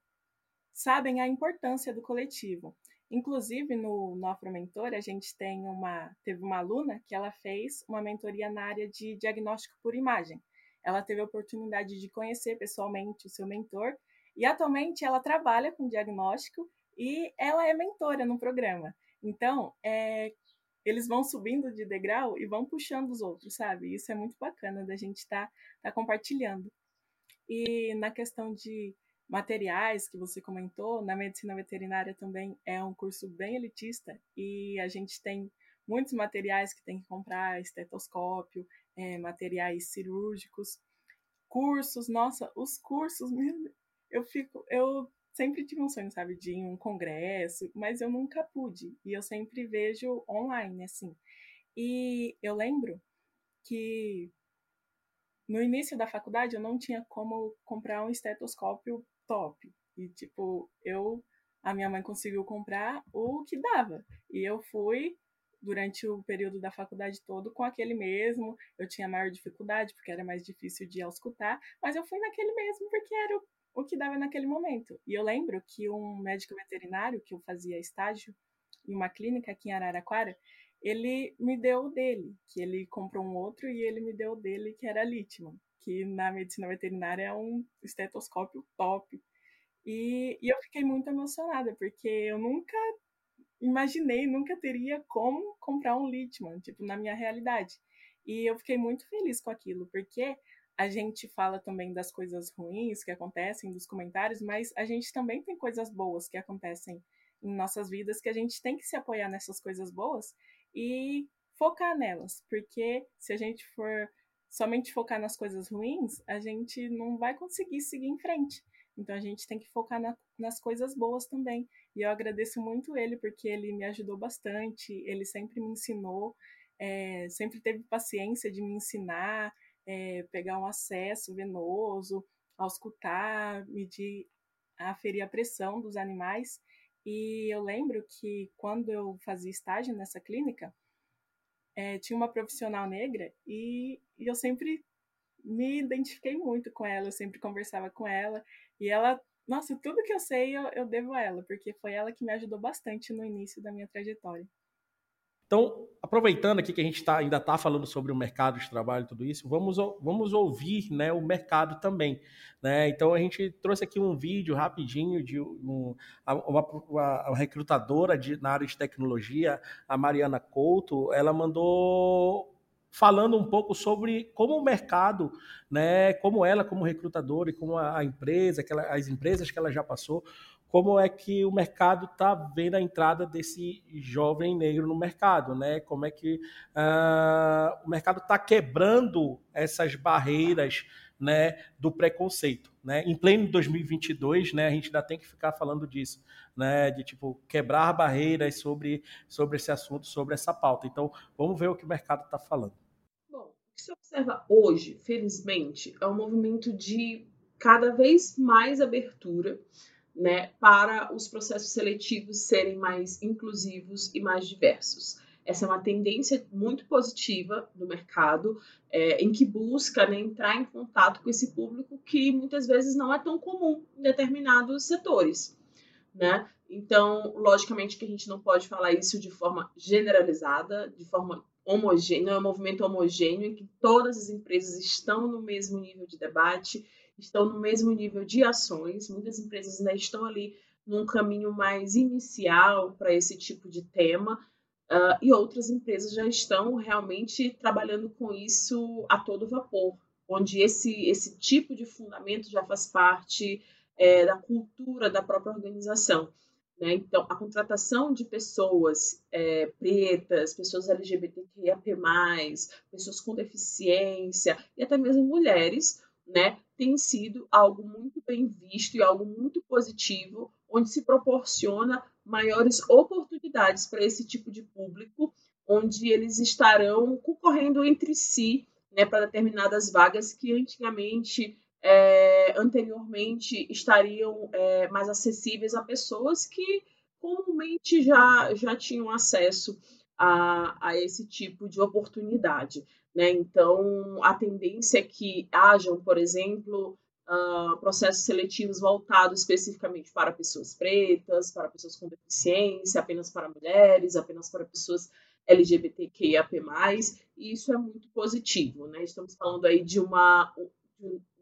Speaker 4: sabem a importância do coletivo. Inclusive, no, no Afromentor, a gente tem uma, teve uma aluna que ela fez uma mentoria na área de diagnóstico por imagem. Ela teve a oportunidade de conhecer pessoalmente o seu mentor e atualmente ela trabalha com diagnóstico e ela é mentora no programa. Então, é, eles vão subindo de degrau e vão puxando os outros, sabe? Isso é muito bacana da gente estar tá, tá compartilhando. E na questão de materiais que você comentou, na medicina veterinária também é um curso bem elitista e a gente tem muitos materiais que tem que comprar, estetoscópio, é, materiais cirúrgicos, cursos, nossa, os cursos, eu fico, eu sempre tive um sonho, sabe, de ir em um congresso, mas eu nunca pude e eu sempre vejo online, assim. E eu lembro que no início da faculdade eu não tinha como comprar um estetoscópio top. E, tipo, eu. A minha mãe conseguiu comprar o que dava. E eu fui durante o período da faculdade todo com aquele mesmo. Eu tinha maior dificuldade, porque era mais difícil de auscultar, mas eu fui naquele mesmo porque era o, o que dava naquele momento. E eu lembro que um médico veterinário, que eu fazia estágio em uma clínica aqui em Araraquara, ele me deu o dele, que ele comprou um outro e ele me deu o dele, que era Litman que na medicina veterinária é um estetoscópio top. E, e eu fiquei muito emocionada, porque eu nunca imaginei, nunca teria como comprar um Litman, tipo, na minha realidade. E eu fiquei muito feliz com aquilo, porque a gente fala também das coisas ruins que acontecem, dos comentários, mas a gente também tem coisas boas que acontecem em nossas vidas que a gente tem que se apoiar nessas coisas boas e focar nelas, porque se a gente for somente focar nas coisas ruins, a gente não vai conseguir seguir em frente. Então a gente tem que focar na, nas coisas boas também. E eu agradeço muito ele, porque ele me ajudou bastante, ele sempre me ensinou, é, sempre teve paciência de me ensinar, é, pegar um acesso venoso, auscultar, medir, aferir a pressão dos animais. E eu lembro que quando eu fazia estágio nessa clínica, é, tinha uma profissional negra e, e eu sempre me identifiquei muito com ela, eu sempre conversava com ela e ela, nossa, tudo que eu sei eu, eu devo a ela, porque foi ela que me ajudou bastante no início da minha trajetória.
Speaker 1: Então, aproveitando aqui que a gente tá, ainda está falando sobre o mercado de trabalho e tudo isso, vamos, vamos ouvir né, o mercado também. Né? Então, a gente trouxe aqui um vídeo rapidinho de um, uma, uma, recrutadora de, na área de tecnologia, a Mariana Couto, ela mandou falando um pouco sobre como o mercado, né, como ela como recrutadora e como a, a empresa, ela, as empresas que ela já passou, como é que o mercado está vendo a entrada desse jovem negro no mercado, né? Como é que uh, o mercado está quebrando essas barreiras, né, do preconceito, né? Em pleno 2022, né, a gente ainda tem que ficar falando disso, né, de tipo quebrar barreiras sobre sobre esse assunto, sobre essa pauta. Então, vamos ver o que o mercado está falando.
Speaker 6: Bom, o que se observa hoje, felizmente, é um movimento de cada vez mais abertura né, para os processos seletivos serem mais inclusivos e mais diversos. Essa é uma tendência muito positiva do mercado, é, em que busca né, entrar em contato com esse público que muitas vezes não é tão comum em determinados setores. Né? Então, logicamente que a gente não pode falar isso de forma generalizada, de forma homogênea, é um movimento homogêneo em que todas as empresas estão no mesmo nível de debate estão no mesmo nível de ações. Muitas empresas ainda estão ali num caminho mais inicial para esse tipo de tema, uh, e outras empresas já estão realmente trabalhando com isso a todo vapor, onde esse, esse tipo de fundamento já faz parte é, da cultura da própria organização. Né? Então, a contratação de pessoas é, pretas, pessoas LGBTQIAP+, pessoas com deficiência e até mesmo mulheres, né, tem sido algo muito bem visto e algo muito positivo, onde se proporciona maiores oportunidades para esse tipo de público onde eles estarão concorrendo entre si né, para determinadas vagas que antigamente, é, anteriormente, estariam é, mais acessíveis a pessoas que comumente já, já tinham acesso a, a esse tipo de oportunidade. Né? Então, a tendência é que hajam, por exemplo, uh, processos seletivos voltados especificamente para pessoas pretas, para pessoas com deficiência, apenas para mulheres, apenas para pessoas LGBTQIAP+, e isso é muito positivo, né? Estamos falando aí de uma,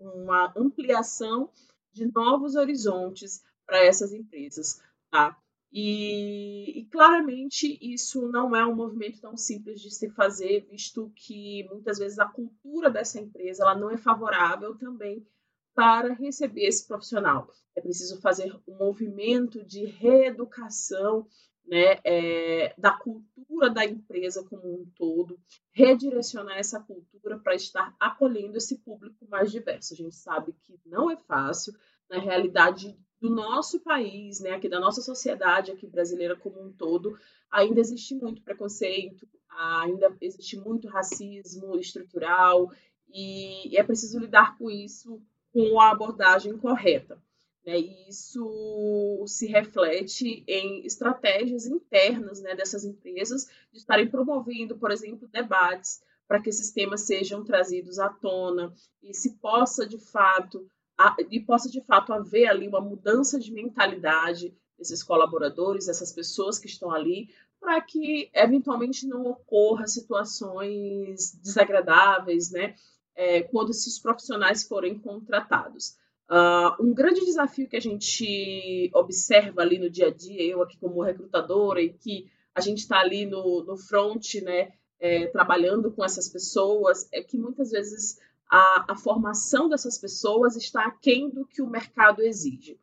Speaker 6: uma ampliação de novos horizontes para essas empresas, tá? E, e, claramente isso não é um movimento tão simples de se fazer, visto que muitas vezes a cultura dessa empresa ela não é favorável também para receber esse profissional. É preciso fazer um movimento de reeducação né, é, da cultura da empresa como um todo, redirecionar essa cultura para estar acolhendo esse público mais diverso. A gente sabe que não é fácil, na realidade do nosso país, né, aqui da nossa sociedade aqui brasileira como um todo, ainda existe muito preconceito, ainda existe muito racismo estrutural e é preciso lidar com isso com a abordagem correta. Né? E isso se reflete em estratégias internas né, dessas empresas de estarem promovendo, por exemplo, debates para que esses temas sejam trazidos à tona e se possa de fato e possa de fato haver ali uma mudança de mentalidade desses colaboradores, dessas pessoas que estão ali, para que eventualmente não ocorra situações desagradáveis, né, é, quando esses profissionais forem contratados. Uh, um grande desafio que a gente observa ali no dia a dia, eu aqui como recrutadora, e que a gente está ali no, no front, né, é, trabalhando com essas pessoas, é que muitas vezes a, a formação dessas pessoas está aquém do que o mercado exige.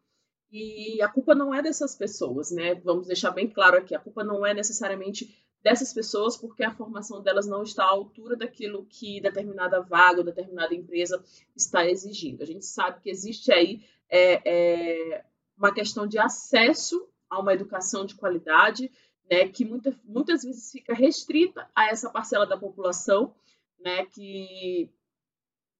Speaker 6: E a culpa não é dessas pessoas, né? Vamos deixar bem claro aqui, a culpa não é necessariamente dessas pessoas porque a formação delas não está à altura daquilo que determinada vaga ou determinada empresa está exigindo. A gente sabe que existe aí é, é, uma questão de acesso a uma educação de qualidade, né, que muita, muitas vezes fica restrita a essa parcela da população, né, que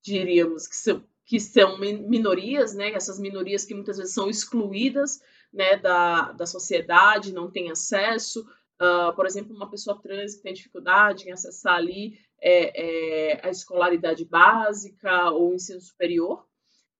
Speaker 6: diríamos que são, que são minorias, né, essas minorias que muitas vezes são excluídas né, da, da sociedade, não têm acesso, Uh, por exemplo, uma pessoa trans que tem dificuldade em acessar ali é, é, a escolaridade básica ou o ensino superior,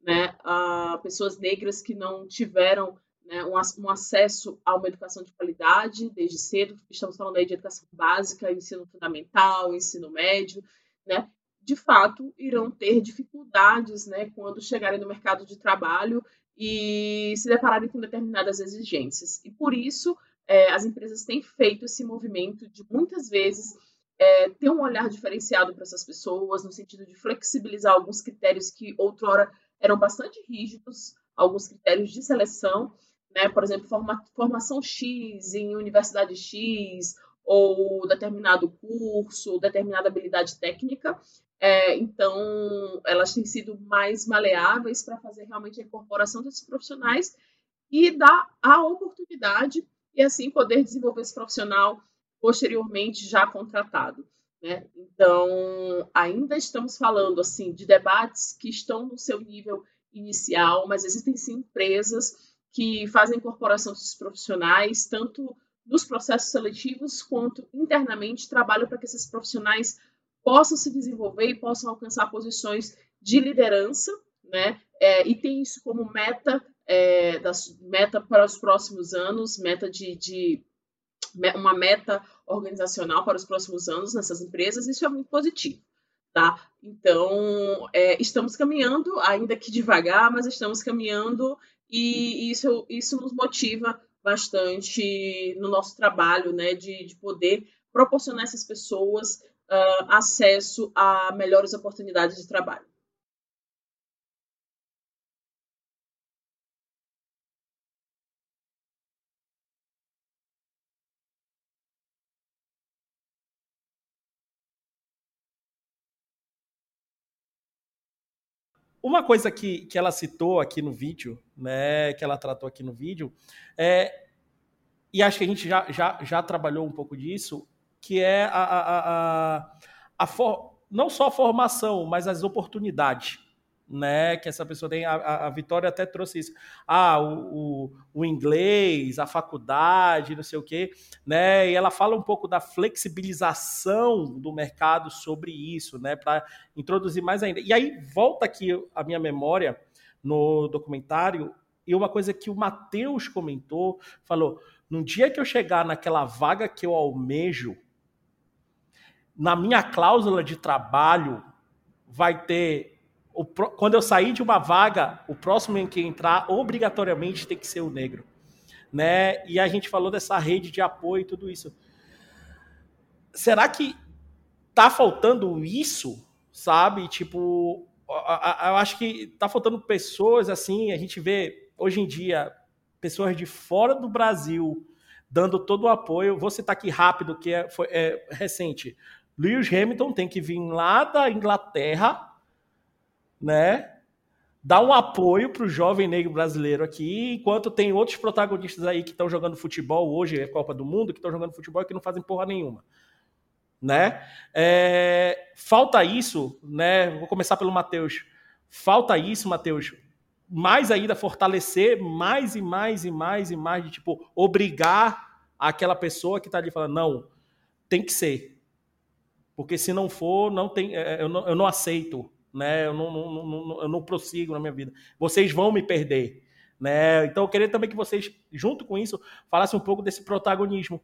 Speaker 6: né? Uh, pessoas negras que não tiveram né, um, um, acesso a uma educação de qualidade desde cedo, estamos falando aí de educação básica, ensino fundamental, ensino médio, né? De fato, irão ter dificuldades, né, quando chegarem no mercado de trabalho e se depararem com determinadas exigências. E por isso, é, as empresas têm feito esse movimento de muitas vezes é, ter um olhar diferenciado para essas pessoas, no sentido de flexibilizar alguns critérios que outrora eram bastante rígidos, alguns critérios de seleção, né? por exemplo, forma, formação X em universidade X, ou determinado curso, determinada habilidade técnica. É, então, elas têm sido mais maleáveis para fazer realmente a incorporação desses profissionais e dar a oportunidade e assim poder desenvolver esse profissional posteriormente já contratado. Né? Então, ainda estamos falando assim de debates que estão no seu nível inicial, mas existem sim empresas que fazem incorporação desses profissionais, tanto nos processos seletivos quanto internamente trabalham para que esses profissionais possam se desenvolver e possam alcançar posições de liderança, né? É, e tem isso como meta é, da meta para os próximos anos, meta de, de uma meta organizacional para os próximos anos nessas empresas, isso é muito positivo. Tá? Então, é, estamos caminhando, ainda que devagar, mas estamos caminhando e isso, isso nos motiva bastante no nosso trabalho, né, de, de poder proporcionar essas pessoas uh, acesso a melhores oportunidades de trabalho.
Speaker 1: Uma coisa que, que ela citou aqui no vídeo, né, que ela tratou aqui no vídeo, é, e acho que a gente já, já, já trabalhou um pouco disso, que é a, a, a, a for, não só a formação, mas as oportunidades né, que essa pessoa tem. A, a, Vitória até trouxe isso. Ah, o, o, o, inglês, a faculdade, não sei o quê, né? E ela fala um pouco da flexibilização do mercado sobre isso, né? Para introduzir mais ainda. E aí volta aqui a minha memória no documentário e uma coisa que o Matheus comentou, falou: no dia que eu chegar naquela vaga que eu almejo, na minha cláusula de trabalho vai ter o, quando eu sair de uma vaga, o próximo em que entrar obrigatoriamente tem que ser o negro, né? E a gente falou dessa rede de apoio e tudo isso. Será que tá faltando isso, sabe? Tipo, eu acho que tá faltando pessoas assim, a gente vê hoje em dia pessoas de fora do Brasil dando todo o apoio. Vou citar aqui rápido, que é, foi, é recente. Lewis Hamilton tem que vir lá da Inglaterra né? Dar um apoio para o jovem negro brasileiro aqui, enquanto tem outros protagonistas aí que estão jogando futebol, hoje é Copa do Mundo, que estão jogando futebol e que não fazem porra nenhuma. Né? É, falta isso, né? Vou começar pelo Matheus. Falta isso, Matheus, mais ainda fortalecer mais e mais e mais e mais de tipo obrigar aquela pessoa que está ali falando não tem que ser porque se não for não tem é, eu não, eu não aceito né? Eu não, não, não, eu não prossigo na minha vida. Vocês vão me perder, né? Então eu queria também que vocês, junto com isso, falassem um pouco desse protagonismo,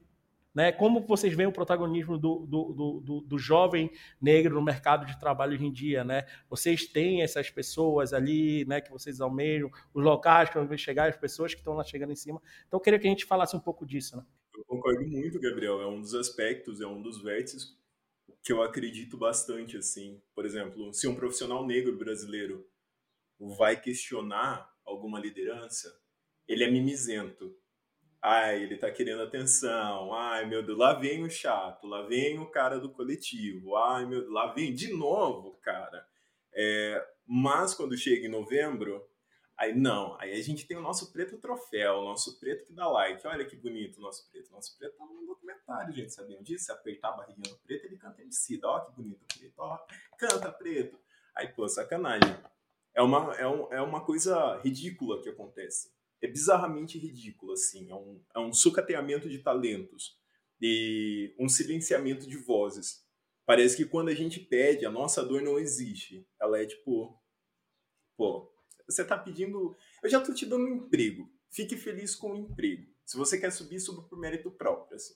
Speaker 1: né? Como vocês veem o protagonismo do, do, do, do, jovem negro no mercado de trabalho hoje em dia, né? Vocês têm essas pessoas ali, né? Que vocês almejam, os locais que vão chegar, as pessoas que estão lá chegando em cima. Então eu queria que a gente falasse um pouco disso, né?
Speaker 3: Eu concordo muito, Gabriel. É um dos aspectos, é um dos vértices que eu acredito bastante, assim. Por exemplo, se um profissional negro brasileiro vai questionar alguma liderança, ele é mimizento. Ai, ele tá querendo atenção. Ai, meu Deus, lá vem o chato, lá vem o cara do coletivo. Ai, meu Deus, lá vem de novo, cara. É, mas quando chega em novembro, Aí não, aí a gente tem o nosso preto troféu, o nosso preto que dá like. Olha que bonito o nosso preto. Nosso preto tá no documentário, gente, sabiam disso? Se apertar a barriguinha no preto, ele canta MC. Ó que bonito o preto, ó, canta preto. Aí, pô, sacanagem. É uma, é, um, é uma coisa ridícula que acontece. É bizarramente ridículo, assim. É um, é um sucateamento de talentos e um silenciamento de vozes. Parece que quando a gente pede, a nossa dor não existe. Ela é tipo, pô, você está pedindo. Eu já estou te dando um emprego. Fique feliz com o emprego. Se você quer subir, suba por mérito próprio. Assim.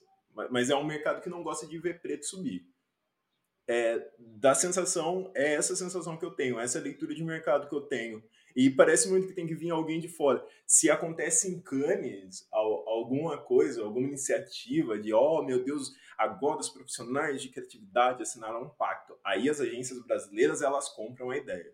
Speaker 3: Mas é um mercado que não gosta de ver preto subir. É, da sensação, é essa sensação que eu tenho, essa leitura de mercado que eu tenho. E parece muito que tem que vir alguém de fora. Se acontece em Cannes alguma coisa, alguma iniciativa de, oh meu Deus, agora os profissionais de criatividade assinaram um pacto. Aí as agências brasileiras elas compram a ideia.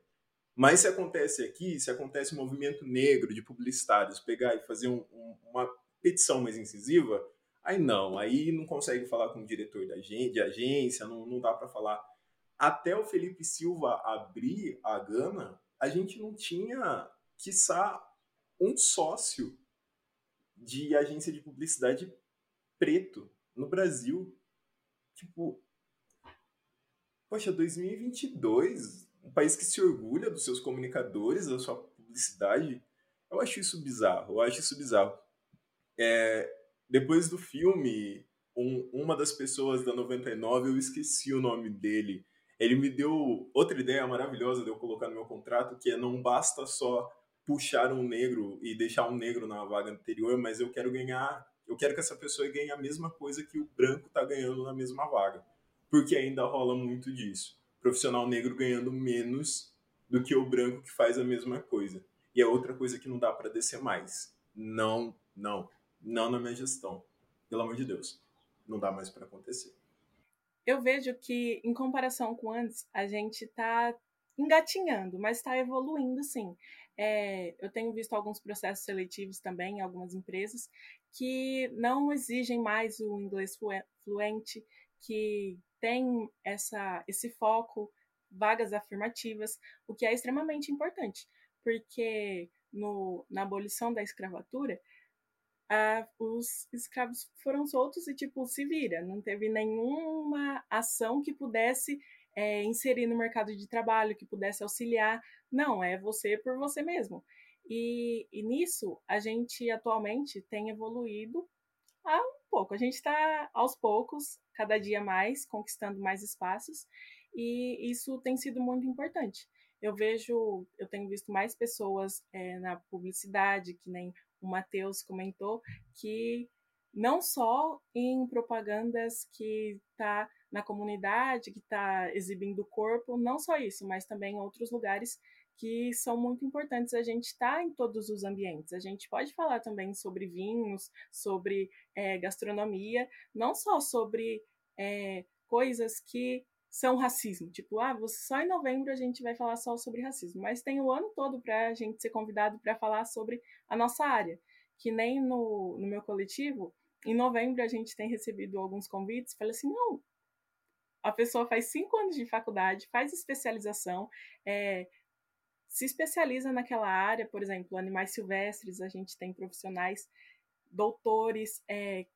Speaker 3: Mas se acontece aqui, se acontece um movimento negro de publicitários pegar e fazer um, um, uma petição mais incisiva, aí não, aí não consegue falar com o diretor da de agência, não, não dá para falar. Até o Felipe Silva abrir a Gana, a gente não tinha, quiçá, um sócio de agência de publicidade preto no Brasil. Tipo, poxa, 2022, um país que se orgulha dos seus comunicadores, da sua publicidade. Eu acho isso bizarro, eu acho isso bizarro. É, depois do filme, um, uma das pessoas da 99, eu esqueci o nome dele, ele me deu outra ideia maravilhosa de eu colocar no meu contrato, que é não basta só puxar um negro e deixar um negro na vaga anterior, mas eu quero ganhar, eu quero que essa pessoa ganhe a mesma coisa que o branco está ganhando na mesma vaga. Porque ainda rola muito disso profissional negro ganhando menos do que o branco que faz a mesma coisa. E é outra coisa que não dá para descer mais. Não, não, não na minha gestão. Pelo amor de Deus, não dá mais para acontecer.
Speaker 4: Eu vejo que, em comparação com antes, a gente está engatinhando, mas está evoluindo sim. É, eu tenho visto alguns processos seletivos também em algumas empresas que não exigem mais o inglês fluente, que tem essa, esse foco, vagas afirmativas, o que é extremamente importante, porque no, na abolição da escravatura, os escravos foram soltos e, tipo, se vira. Não teve nenhuma ação que pudesse é, inserir no mercado de trabalho, que pudesse auxiliar. Não, é você por você mesmo. E, e nisso, a gente atualmente tem evoluído um pouco. A gente está aos poucos, cada dia mais, conquistando mais espaços, e isso tem sido muito importante. Eu vejo, eu tenho visto mais pessoas é, na publicidade, que nem o Matheus comentou, que não só em propagandas que está na comunidade, que está exibindo o corpo, não só isso, mas também em outros lugares que são muito importantes a gente estar tá em todos os ambientes. A gente pode falar também sobre vinhos, sobre é, gastronomia, não só sobre é, coisas que são racismo. Tipo, ah, só em novembro a gente vai falar só sobre racismo, mas tem o ano todo para a gente ser convidado para falar sobre a nossa área. Que nem no, no meu coletivo, em novembro a gente tem recebido alguns convites, falei assim, não, a pessoa faz cinco anos de faculdade, faz especialização, é, se especializa naquela área, por exemplo, animais silvestres, a gente tem profissionais, doutores é,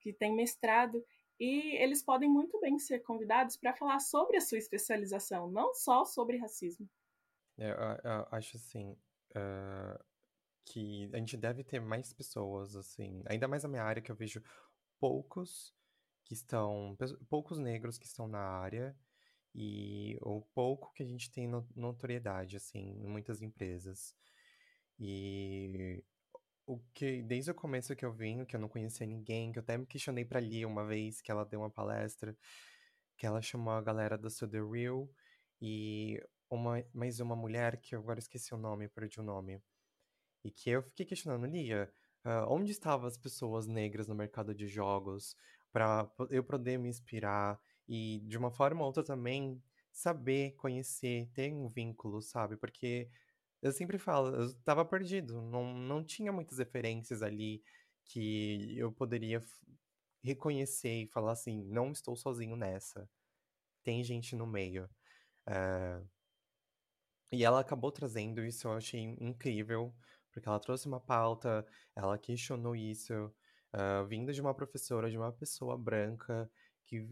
Speaker 4: que têm mestrado, e eles podem muito bem ser convidados para falar sobre a sua especialização, não só sobre racismo.
Speaker 5: É, eu, eu acho assim uh, que a gente deve ter mais pessoas, assim, ainda mais na minha área que eu vejo poucos que estão, poucos negros que estão na área e o pouco que a gente tem notoriedade, assim, em muitas empresas. E o que, desde o começo que eu vim, que eu não conhecia ninguém, que eu até me questionei pra Lia uma vez, que ela deu uma palestra, que ela chamou a galera da So The Real e uma, mais uma mulher, que eu agora esqueci o nome, perdi o nome. E que eu fiquei questionando, Lia, uh, onde estavam as pessoas negras no mercado de jogos para eu poder me inspirar e de uma forma ou outra também saber, conhecer, ter um vínculo, sabe? Porque eu sempre falo, eu estava perdido, não, não tinha muitas referências ali que eu poderia reconhecer e falar assim, não estou sozinho nessa. Tem gente no meio. Uh, e ela acabou trazendo isso, eu achei incrível, porque ela trouxe uma pauta, ela questionou isso, uh, vindo de uma professora, de uma pessoa branca, que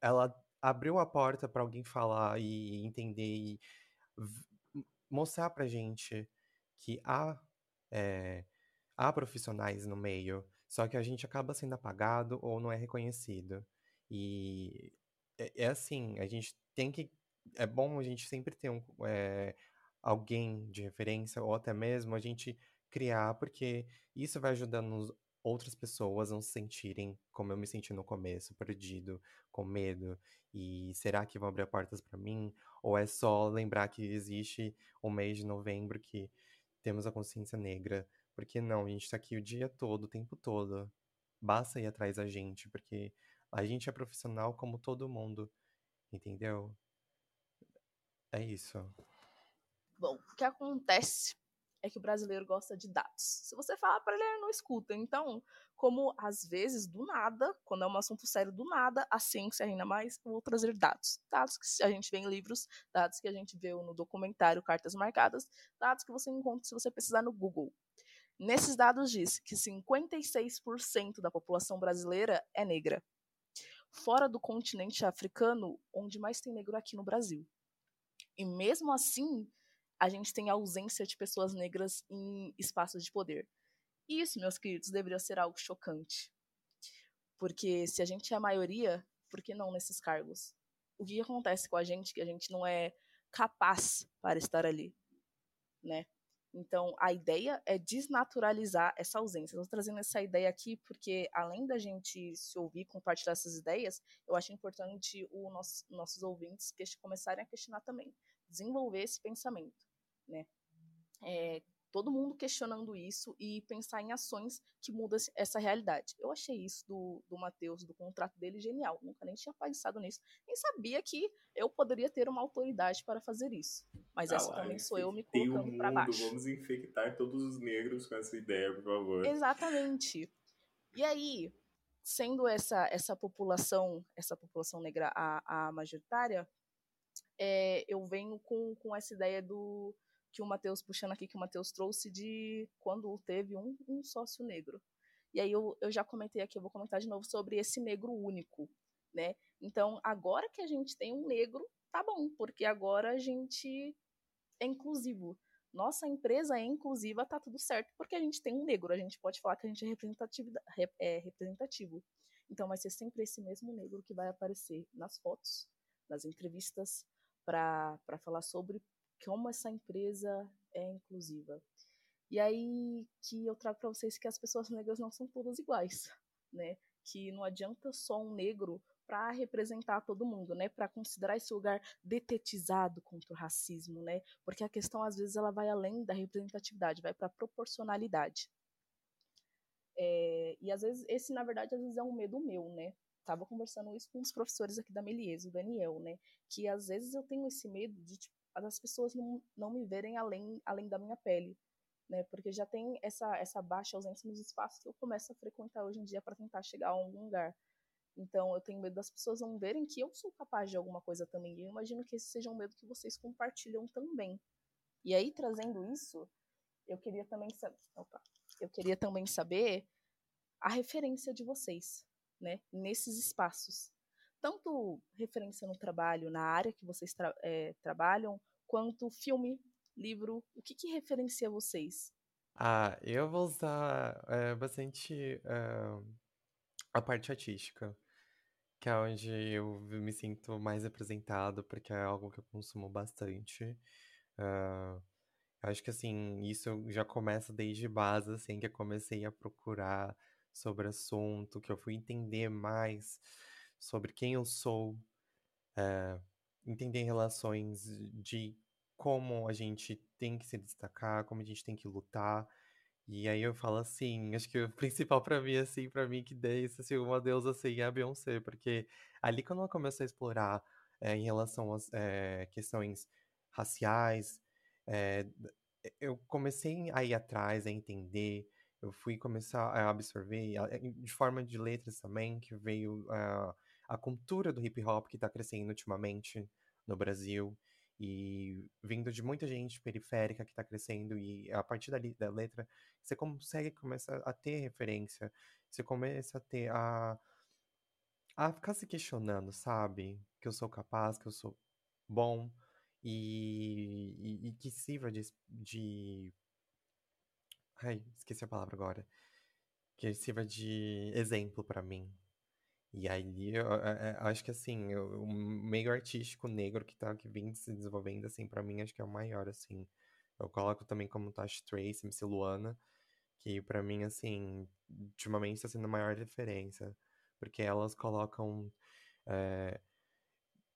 Speaker 5: ela abriu a porta para alguém falar e entender e mostrar pra gente que há, é, há profissionais no meio, só que a gente acaba sendo apagado ou não é reconhecido. E é, é assim, a gente tem que. É bom a gente sempre ter um, é, alguém de referência, ou até mesmo a gente criar, porque isso vai ajudando outras pessoas não se sentirem como eu me senti no começo, perdido, com medo. E será que vão abrir portas para mim? Ou é só lembrar que existe o mês de novembro que temos a consciência negra? Porque não, a gente tá aqui o dia todo, o tempo todo. Basta ir atrás da gente, porque a gente é profissional como todo mundo, entendeu? É isso.
Speaker 2: Bom, o que acontece é que o brasileiro gosta de dados. Se você falar para ele, ele não escuta. Então, como às vezes, do nada, quando é um assunto sério, do nada, a ciência ainda mais, eu vou trazer dados. Dados que a gente vê em livros, dados que a gente vê no documentário Cartas Marcadas, dados que você encontra se você precisar no Google. Nesses dados diz que 56% da população brasileira é negra. Fora do continente africano, onde mais tem negro aqui no Brasil. E mesmo assim, a gente tem ausência de pessoas negras em espaços de poder. E isso, meus queridos, deveria ser algo chocante. Porque se a gente é a maioria, por que não nesses cargos? O que acontece com a gente que a gente não é capaz para estar ali, né? Então, a ideia é desnaturalizar essa ausência. Estou trazendo essa ideia aqui porque, além da gente se ouvir, compartilhar essas ideias, eu acho importante os nosso, nossos ouvintes que começarem a questionar também desenvolver esse pensamento, né? É, todo mundo questionando isso e pensar em ações que mudam essa realidade. Eu achei isso do, do Matheus, do contrato dele, genial. Nunca nem tinha pensado nisso. Nem sabia que eu poderia ter uma autoridade para fazer isso. Mas ah, essa também sou eu me colocando para baixo.
Speaker 3: Vamos infectar todos os negros com essa ideia, por favor.
Speaker 2: Exatamente. E aí, sendo essa essa população, essa população negra a, a majoritária, é, eu venho com, com essa ideia do que o Matheus, puxando aqui, que o Matheus trouxe de quando teve um, um sócio negro. E aí eu, eu já comentei aqui, eu vou comentar de novo sobre esse negro único, né? Então, agora que a gente tem um negro, tá bom, porque agora a gente é inclusivo. Nossa empresa é inclusiva, tá tudo certo, porque a gente tem um negro, a gente pode falar que a gente é, é representativo. Então vai ser sempre esse mesmo negro que vai aparecer nas fotos, nas entrevistas, para falar sobre como essa empresa é inclusiva. E aí que eu trago para vocês que as pessoas negras não são todas iguais, né? Que não adianta só um negro para representar todo mundo, né? Para considerar esse lugar detetizado contra o racismo, né? Porque a questão às vezes ela vai além da representatividade, vai para proporcionalidade. É, e às vezes esse na verdade às vezes é um medo meu, né? Tava conversando isso com os professores aqui da Melies, o Daniel, né? Que às vezes eu tenho esse medo de tipo, as pessoas não, não me verem além além da minha pele, né? Porque já tem essa essa baixa ausência nos espaços que eu começo a frequentar hoje em dia para tentar chegar a algum lugar. Então eu tenho medo das pessoas não verem que eu sou capaz de alguma coisa também. E eu imagino que esse seja um medo que vocês compartilham também. E aí trazendo isso, eu queria também opa, eu queria também saber a referência de vocês, né, nesses espaços. Tanto referência no trabalho, na área que vocês tra é, trabalham, quanto filme, livro, o que, que referencia vocês?
Speaker 5: Ah, eu vou usar é, bastante uh, a parte artística que é onde eu me sinto mais representado, porque é algo que eu consumo bastante. Uh, acho que, assim, isso já começa desde base, assim, que eu comecei a procurar sobre assunto, que eu fui entender mais sobre quem eu sou, uh, entender relações de como a gente tem que se destacar, como a gente tem que lutar, e aí eu falo assim, acho que o principal pra mim, assim, pra mim que desse assim, uma deusa assim é a Beyoncé, porque ali quando ela começou a explorar é, em relação às é, questões raciais, é, eu comecei a ir atrás, a entender, eu fui começar a absorver, de forma de letras também, que veio a, a cultura do hip hop que está crescendo ultimamente no Brasil e vindo de muita gente periférica que está crescendo e a partir dali, da letra você consegue começar a ter referência, você começa a ter a a ficar se questionando, sabe? Que eu sou capaz, que eu sou bom e, e, e que sirva de, de Ai, esqueci a palavra agora. Que sirva de exemplo para mim, e aí, eu, eu, eu acho que assim, o meio artístico negro que tá que vem se desenvolvendo, assim, pra mim, acho que é o maior, assim. Eu coloco também como Tash Trace, MC Luana, que pra mim, assim, ultimamente tá sendo a maior referência. Porque elas colocam é,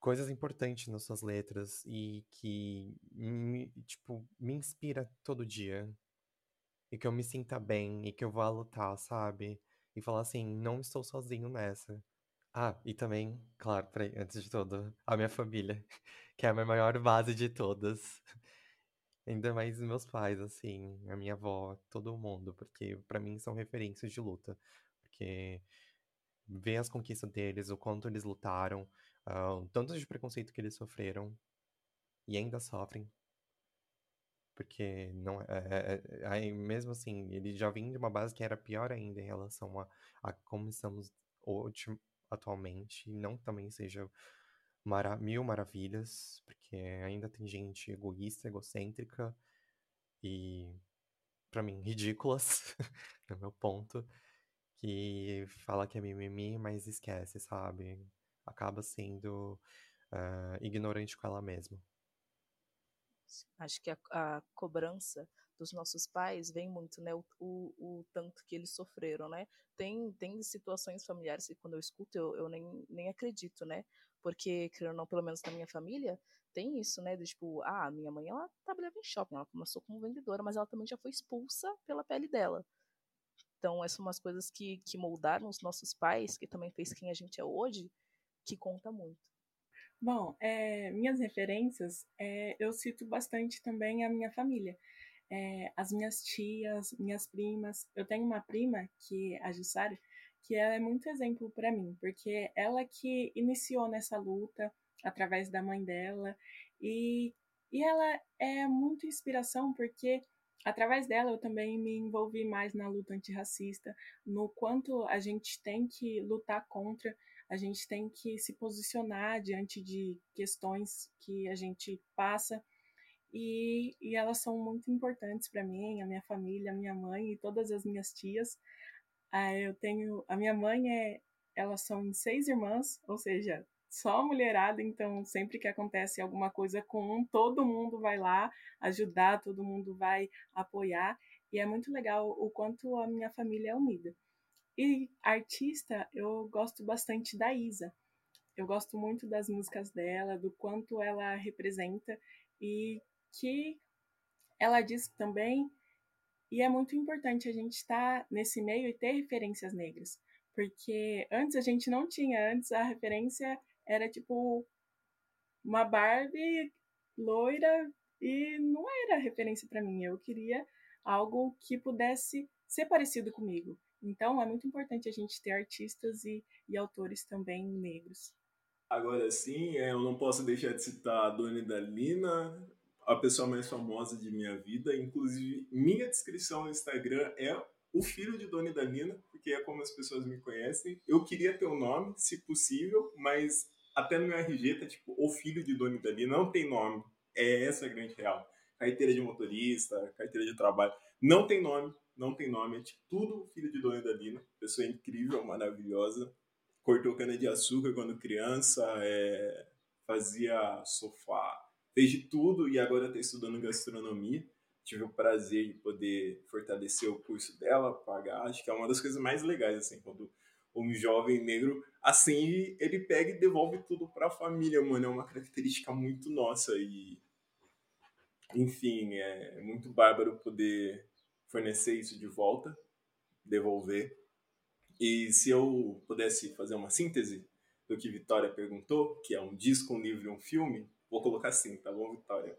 Speaker 5: coisas importantes nas suas letras e que, me, tipo, me inspira todo dia. E que eu me sinta bem e que eu vá lutar, sabe? E falar assim, não estou sozinho nessa. Ah, e também, claro, peraí, antes de tudo, a minha família, que é a minha maior base de todas. Ainda mais meus pais, assim, a minha avó, todo mundo, porque para mim são referências de luta. Porque ver as conquistas deles, o quanto eles lutaram, uh, o tanto de preconceito que eles sofreram e ainda sofrem, porque não é, é, é, mesmo assim, ele já vinha de uma base que era pior ainda em relação a, a como estamos hoje, atualmente, não também seja mara mil maravilhas, porque ainda tem gente egoísta, egocêntrica e, para mim, ridículas, no meu ponto, que fala que é mimimi, mas esquece, sabe? Acaba sendo uh, ignorante com ela mesma.
Speaker 2: Acho que a, a, cobrança dos nossos pais vem muito, né? O, o, o, tanto que eles sofreram, né? Tem, tem situações familiares que quando eu escuto eu, eu nem, nem acredito, né? Porque, querendo ou não, pelo menos na minha família, tem isso, né? De, tipo, ah, minha mãe, ela trabalhava em shopping, ela começou como vendedora, mas ela também já foi expulsa pela pele dela. Então, essas são umas coisas que, que moldaram os nossos pais, que também fez quem a gente é hoje, que conta muito.
Speaker 4: Bom, é, minhas referências, é, eu cito bastante também a minha família. É, as minhas tias, minhas primas. Eu tenho uma prima, que é a Jussara, que ela é muito exemplo para mim, porque ela que iniciou nessa luta através da mãe dela, e, e ela é muito inspiração porque através dela eu também me envolvi mais na luta antirracista, no quanto a gente tem que lutar contra, a gente tem que se posicionar diante de questões que a gente passa. E, e elas são muito importantes para mim, a minha família, a minha mãe e todas as minhas tias. Ah, eu tenho a minha mãe é elas são seis irmãs, ou seja, só mulherada, então sempre que acontece alguma coisa com um, todo mundo vai lá ajudar, todo mundo vai apoiar, e é muito legal o quanto a minha família é unida. E artista, eu gosto bastante da Isa. Eu gosto muito das músicas dela, do quanto ela representa e que ela diz também, e é muito importante a gente estar nesse meio e ter referências negras, porque antes a gente não tinha, antes a referência era tipo uma Barbie loira e não era referência para mim. Eu queria algo que pudesse ser parecido comigo. Então é muito importante a gente ter artistas e, e autores também negros.
Speaker 3: Agora sim, é, eu não posso deixar de citar a Dona Dalina, a pessoa mais famosa de minha vida. Inclusive, minha descrição no Instagram é o filho de Dona Dalina, porque é como as pessoas me conhecem. Eu queria ter o um nome, se possível, mas até no meu RG tá tipo, o filho de dono dali, não tem nome. É essa a grande real. Carteira de motorista, carteira de trabalho. Não tem nome, não tem nome. É tipo, tudo filho de dono Dalina. Pessoa incrível, maravilhosa. Cortou cana de açúcar quando criança, é... fazia sofá, fez de tudo e agora está estudando gastronomia. Tive o prazer de poder fortalecer o curso dela, pagar. Acho que é uma das coisas mais legais, assim, quando um jovem negro, assim ele pega e devolve tudo para a família, mano. É uma característica muito nossa e enfim, é muito bárbaro poder fornecer isso de volta, devolver. E se eu pudesse fazer uma síntese do que Vitória perguntou, que é um disco, um livro e um filme, vou colocar assim, tá bom, Vitória?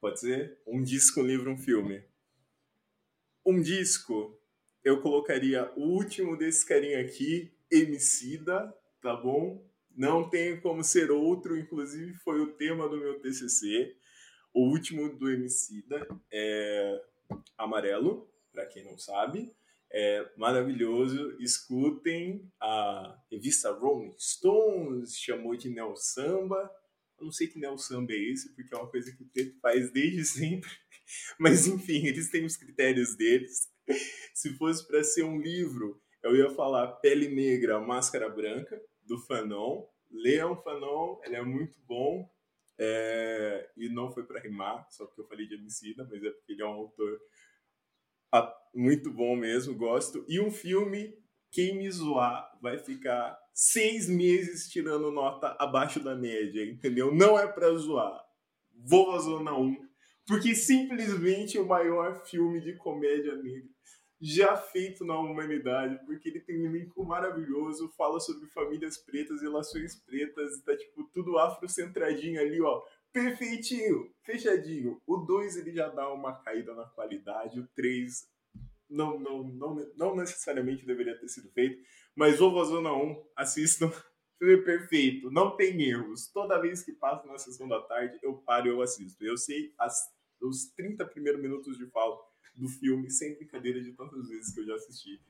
Speaker 3: Pode ser? Um disco, um livro, um filme. Um disco eu colocaria o último desse carinha aqui, Emicida, tá bom? Não tem como ser outro, inclusive foi o tema do meu TCC. O último do Emicida é Amarelo, para quem não sabe. É maravilhoso. Escutem a revista Rolling Stones, chamou de Neo Samba. Eu não sei que Neo Samba é esse, porque é uma coisa que o Preto faz desde sempre. Mas enfim, eles têm os critérios deles. Se fosse para ser um livro, eu ia falar Pele Negra, Máscara Branca, do Fanon. Leon Fanon, ele é muito bom. É... E não foi para rimar, só porque eu falei de Emicida, mas é porque ele é um autor muito bom mesmo, gosto. E um filme, quem me zoar vai ficar seis meses tirando nota abaixo da média, entendeu? Não é para zoar. Vou à Zona 1, porque simplesmente o maior filme de comédia negra já feito na humanidade, porque ele tem um elenco maravilhoso, fala sobre famílias pretas, relações pretas, tá tipo tudo afrocentradinho ali, ó. Perfeitinho, fechadinho. O 2 ele já dá uma caída na qualidade, o 3 não, não, não, não necessariamente deveria ter sido feito, mas o Zona 1, assistam. Filme perfeito, não tem erros. Toda vez que passa na sessão da tarde, eu paro e eu assisto. Eu sei as, os 30 primeiros minutos de fala do filme, sem brincadeira de tantas vezes que eu já assisti.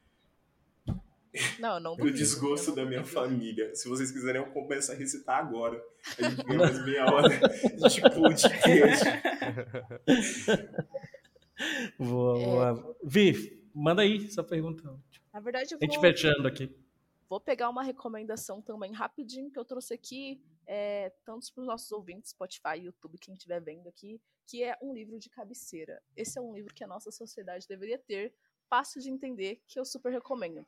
Speaker 2: Não, não
Speaker 3: O desgosto da minha família. Se vocês quiserem, eu começo a recitar agora. A gente ganha mais meia hora de podcast.
Speaker 1: boa, boa. É... Vi, manda aí sua pergunta.
Speaker 2: Na verdade, eu
Speaker 1: vou... A gente fechando aqui.
Speaker 2: Vou pegar uma recomendação também rapidinho que eu trouxe aqui, é, tanto para os nossos ouvintes, Spotify, YouTube, quem estiver vendo aqui, que é um livro de cabeceira. Esse é um livro que a nossa sociedade deveria ter, fácil de entender, que eu super recomendo.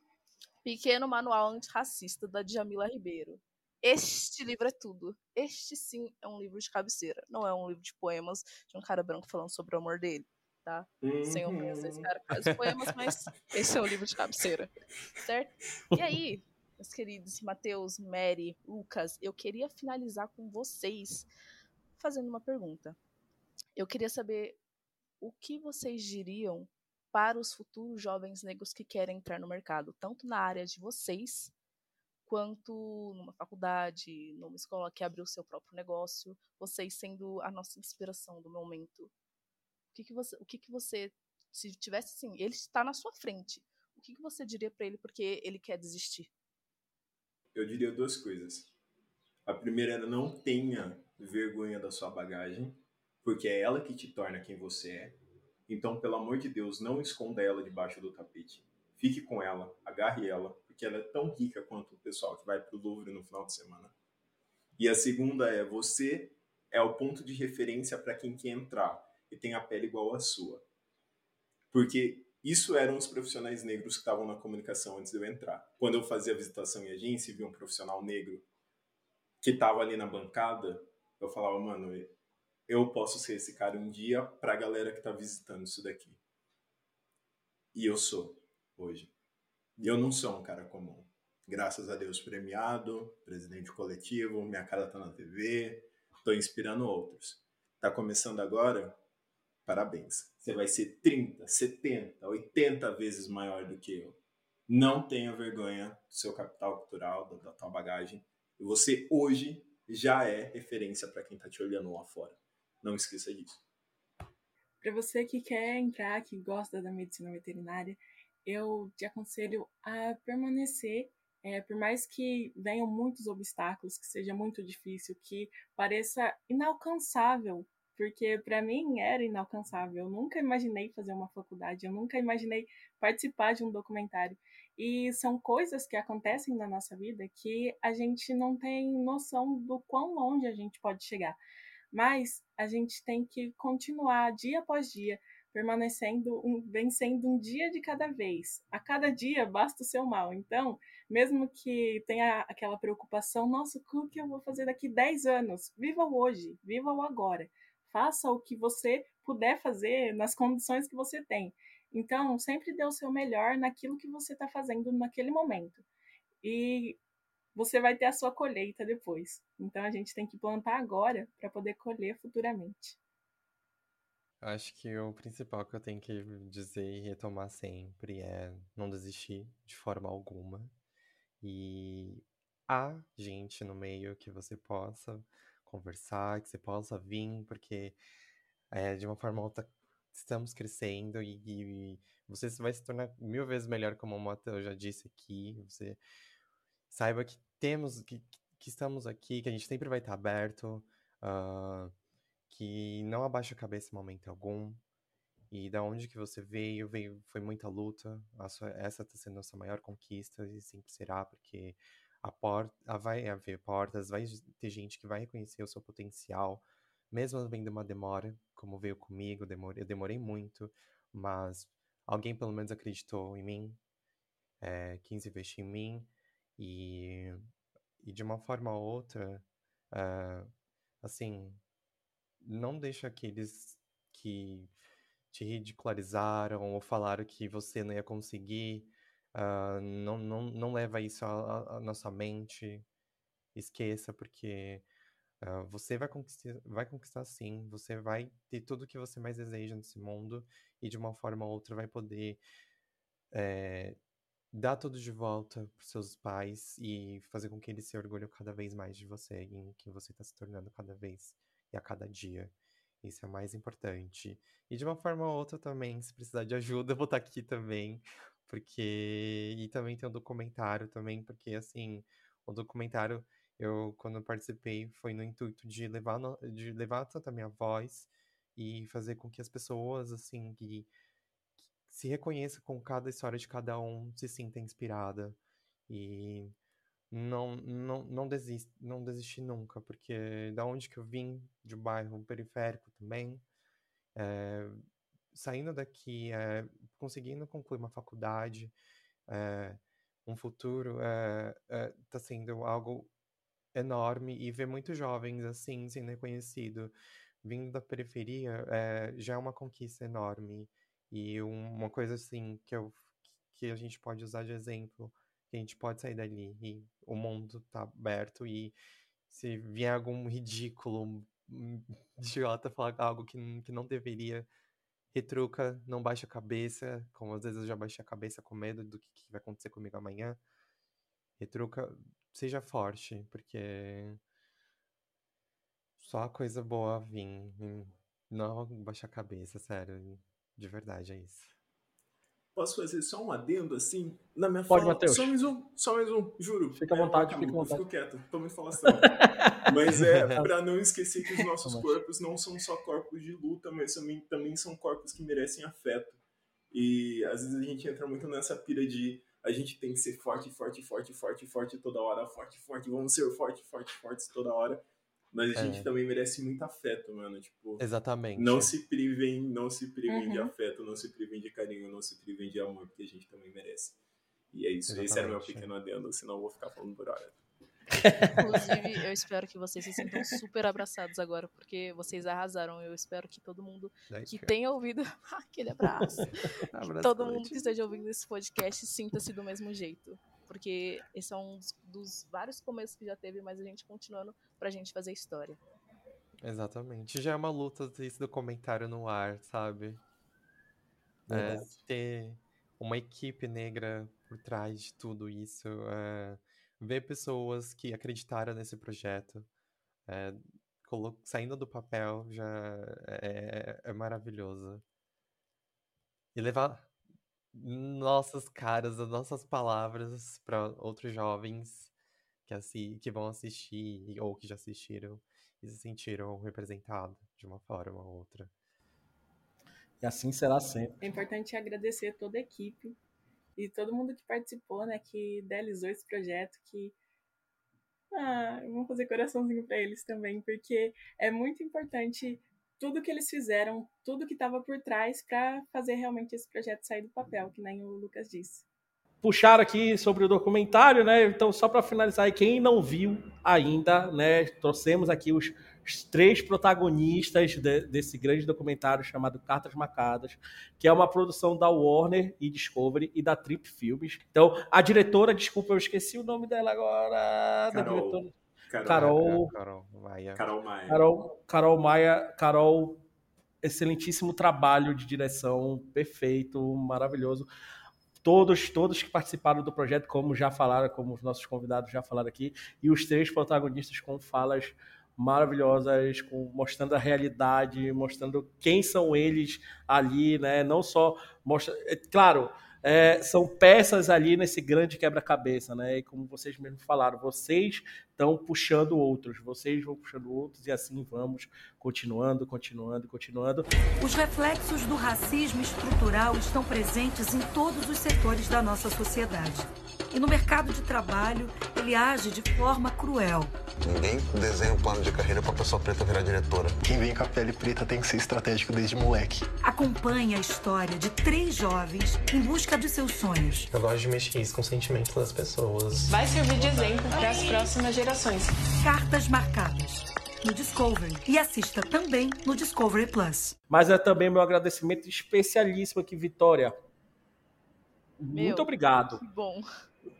Speaker 2: Pequeno Manual Antirracista, da Djamila Ribeiro. Este livro é tudo. Este sim é um livro de cabeceira. Não é um livro de poemas de um cara branco falando sobre o amor dele, tá? Uhum. Sem ofensa, esse cara faz poemas, mas esse é um livro de cabeceira. Certo? E aí, meus queridos Matheus, Mary, Lucas, eu queria finalizar com vocês fazendo uma pergunta. Eu queria saber o que vocês diriam para os futuros jovens negros que querem entrar no mercado, tanto na área de vocês, quanto numa faculdade, numa escola que abriu seu próprio negócio, vocês sendo a nossa inspiração do momento. O que, que você, o que, que você, se tivesse assim, ele está na sua frente, o que, que você diria para ele porque ele quer desistir?
Speaker 3: Eu diria duas coisas. A primeira era não tenha vergonha da sua bagagem, porque é ela que te torna quem você é. Então, pelo amor de Deus, não esconda ela debaixo do tapete. Fique com ela, agarre ela, porque ela é tão rica quanto o pessoal que vai para o Louvre no final de semana. E a segunda é você é o ponto de referência para quem quer entrar e tem a pele igual à sua. Porque isso eram os profissionais negros que estavam na comunicação antes de eu entrar. Quando eu fazia visitação em agência e via um profissional negro que estava ali na bancada, eu falava, mano, eu posso ser esse cara um dia para a galera que está visitando isso daqui. E eu sou, hoje. E eu não sou um cara comum. Graças a Deus premiado, presidente coletivo, minha cara tá na TV, tô inspirando outros. Tá começando agora? Parabéns. Você vai ser 30, 70, 80 vezes maior do que eu. Não tenha vergonha do seu capital cultural, da, da tua bagagem. E você hoje já é referência para quem tá te olhando lá fora. Não esqueça disso.
Speaker 4: Para você que quer entrar, que gosta da medicina veterinária, eu te aconselho a permanecer, é, por mais que venham muitos obstáculos, que seja muito difícil, que pareça inalcançável, porque para mim era inalcançável. Eu nunca imaginei fazer uma faculdade, eu nunca imaginei participar de um documentário. E são coisas que acontecem na nossa vida que a gente não tem noção do quão longe a gente pode chegar. Mas a gente tem que continuar dia após dia, permanecendo, um, vencendo um dia de cada vez. A cada dia basta o seu mal. Então, mesmo que tenha aquela preocupação, nossa, o que eu vou fazer daqui 10 anos? Viva o hoje, viva o agora. Faça o que você puder fazer nas condições que você tem. Então, sempre dê o seu melhor naquilo que você está fazendo naquele momento. E você vai ter a sua colheita depois. Então a gente tem que plantar agora para poder colher futuramente.
Speaker 5: Acho que o principal que eu tenho que dizer e retomar sempre é não desistir de forma alguma. E há gente no meio que você possa conversar, que você possa vir, porque é, de uma forma ou outra estamos crescendo e, e, você vai se tornar mil vezes melhor, como o Matheus já disse aqui. Você saiba que temos, que, que estamos aqui, que a gente sempre vai estar aberto, uh, que não abaixa a cabeça em momento algum. E da onde que você veio, veio foi muita luta. Sua, essa está sendo a nossa maior conquista e sempre será, porque a porta vai haver portas, vai ter gente que vai reconhecer o seu potencial, mesmo havendo uma demora, como veio comigo, demorei, eu demorei muito, mas alguém pelo menos acreditou em mim, é, quis investir em mim, e, e de uma forma ou outra, uh, assim, não deixa aqueles que te ridicularizaram ou falaram que você não ia conseguir, uh, não, não, não leva isso à, à nossa mente, esqueça, porque uh, você vai conquistar, vai conquistar sim, você vai ter tudo o que você mais deseja nesse mundo e de uma forma ou outra vai poder é, dar tudo de volta para seus pais e fazer com que eles se orgulhem cada vez mais de você em que você está se tornando cada vez e a cada dia. Isso é o mais importante. E de uma forma ou outra também, se precisar de ajuda, eu vou estar tá aqui também, porque e também tem um documentário também, porque assim, o documentário eu quando eu participei foi no intuito de levar no, de levar tanto a minha voz e fazer com que as pessoas assim que se reconheça com cada história de cada um, se sinta inspirada. E não não não desiste, não desistir nunca, porque da onde que eu vim, de um bairro periférico também, é, saindo daqui, é, conseguindo concluir uma faculdade, é, um futuro, está sendo algo enorme e ver muitos jovens assim sendo reconhecido vindo da periferia já é uma conquista enorme e uma coisa assim que, eu, que a gente pode usar de exemplo, que a gente pode sair dali e o mundo tá aberto e se vier algum ridículo, idiota falar algo que, que não deveria, retruca, não baixa a cabeça, como às vezes eu já baixei a cabeça com medo do que, que vai acontecer comigo amanhã. Retruca, seja forte, porque só coisa boa vir. Não baixar a cabeça, sério. De verdade, é isso.
Speaker 3: Posso fazer só um adendo assim? Na minha
Speaker 1: Pode,
Speaker 3: fala,
Speaker 1: Matheus.
Speaker 3: Só mais um, só mais um, juro.
Speaker 1: Fica à vontade, fica à vontade.
Speaker 3: Fico quieto, tô muito falação. Mas é pra não esquecer que os nossos
Speaker 1: Mas-
Speaker 3: corpos não são só corpos de luta, mas também, também são corpos que merecem afeto. E às vezes a gente entra muito nessa pira de a gente tem que ser forte, forte, forte, forte, forte toda hora, forte, forte, vamos ser forte, forte, fortes toda hora. Mas a
Speaker 5: É.
Speaker 3: gente também merece muito afeto, mano. Tipo,
Speaker 5: Exatamente.
Speaker 3: não se privem, não se privem de
Speaker 4: Uhum.
Speaker 3: afeto, não se privem de carinho, não se privem de amor, porque a gente também merece. E é isso. Esse era o meu
Speaker 5: Exatamente.
Speaker 3: pequeno adendo, senão eu vou ficar falando por hora.
Speaker 2: Inclusive, eu espero que vocês se sintam super abraçados agora, porque vocês arrasaram. Eu espero que todo mundo
Speaker 5: Daí,
Speaker 2: que tenha ouvido aquele abraço,
Speaker 5: abraço
Speaker 2: todo mundo que esteja ouvindo esse podcast sinta-se do mesmo jeito. Porque esse é um dos, dos vários começos que já teve, mas a gente continuando pra gente fazer história.
Speaker 5: Exatamente. Já é uma luta ter esse documentário no ar, sabe? É, ter uma equipe negra por trás de tudo isso. é, ver pessoas que acreditaram nesse projeto. é, saindo do papel já é, é maravilhoso. E levar nossas caras, as nossas palavras para outros jovens que, assi que vão assistir ou que já assistiram e se sentiram representados de uma forma ou outra.
Speaker 1: E assim será sempre.
Speaker 4: É importante agradecer toda a equipe e todo mundo que participou, né, que idealizou esse projeto, que ah, vamos fazer coraçãozinho para eles também, porque é muito importante tudo que eles fizeram, tudo que estava por trás para fazer realmente esse projeto sair do papel, que nem o Lucas disse.
Speaker 1: Puxaram aqui sobre o documentário, né? Então, só para finalizar quem não viu ainda, né? Trouxemos aqui os, os três protagonistas de- desse grande documentário chamado Cartas Marcadas, que é uma produção da Warner e Discovery e da Trip Filmes. Então, a diretora, desculpa, eu esqueci o nome dela agora. Da
Speaker 3: Carol. Carol,
Speaker 1: Carol.
Speaker 5: Carol Maia.
Speaker 3: Carol Maia.
Speaker 1: Carol, Carol Maia, Carol, excelentíssimo trabalho de direção, perfeito, maravilhoso. Todos, todos que participaram do projeto, como já falaram, como os nossos convidados já falaram aqui, e os três protagonistas com falas maravilhosas, com, mostrando a realidade, mostrando quem são eles ali, né? Não só mostra, é, claro, é, são peças ali nesse grande quebra-cabeça, né? E como vocês mesmos falaram, vocês estão puxando outros, vocês vão puxando outros e assim vamos continuando, continuando, continuando.
Speaker 7: Os reflexos do racismo estrutural estão presentes em todos os setores da nossa sociedade. E no mercado de trabalho, ele age de forma cruel.
Speaker 8: Ninguém desenha um plano de carreira pra pessoa preta virar diretora.
Speaker 9: Quem vem com a pele preta tem que ser estratégico desde moleque.
Speaker 7: Acompanhe a história de três jovens em busca dos seus sonhos.
Speaker 9: Eu gosto de mexer isso com os sentimentos das pessoas.
Speaker 10: Vai servir de exemplo para as próximas gerações.
Speaker 7: Cartas marcadas. No Discovery. E assista também no Discovery Plus.
Speaker 1: Mas é também meu agradecimento especialíssimo aqui, Vitória.
Speaker 2: Meu.
Speaker 1: Muito obrigado.
Speaker 2: Que bom.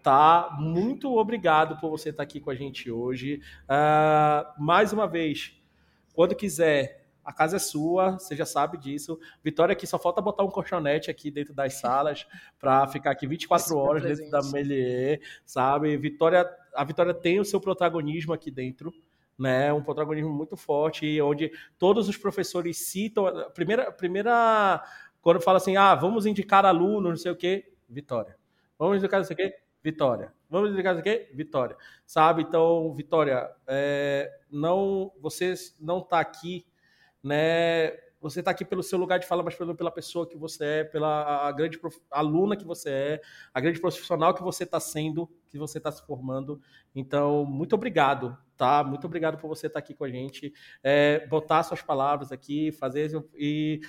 Speaker 1: Tá? Muito obrigado por você estar aqui com a gente hoje. Ah, mais uma vez, quando quiser, a casa é sua, você já sabe disso. Vitória aqui só falta botar um colchonete aqui dentro das salas para ficar aqui 24
Speaker 2: Super
Speaker 1: horas dentro da. Melier, sabe? Vitória, a Vitória tem o seu protagonismo aqui dentro. Né, um protagonismo muito forte, onde todos os professores citam. Primeira, primeira quando fala assim, ah, vamos indicar aluno, não sei o quê, Vitória. Vamos indicar não sei o quê, Vitória. Vamos indicar não sei o quê, Vitória. Sabe? Então, Vitória, é, não, você não está aqui, né? Você está aqui pelo seu lugar de fala, mas pelo, pela pessoa que você é, pela grande prof- aluna que você é, a grande profissional que você está sendo, que você está se formando. Então, muito obrigado, tá? Muito obrigado por você estar aqui com a gente, é, botar suas palavras aqui, fazer e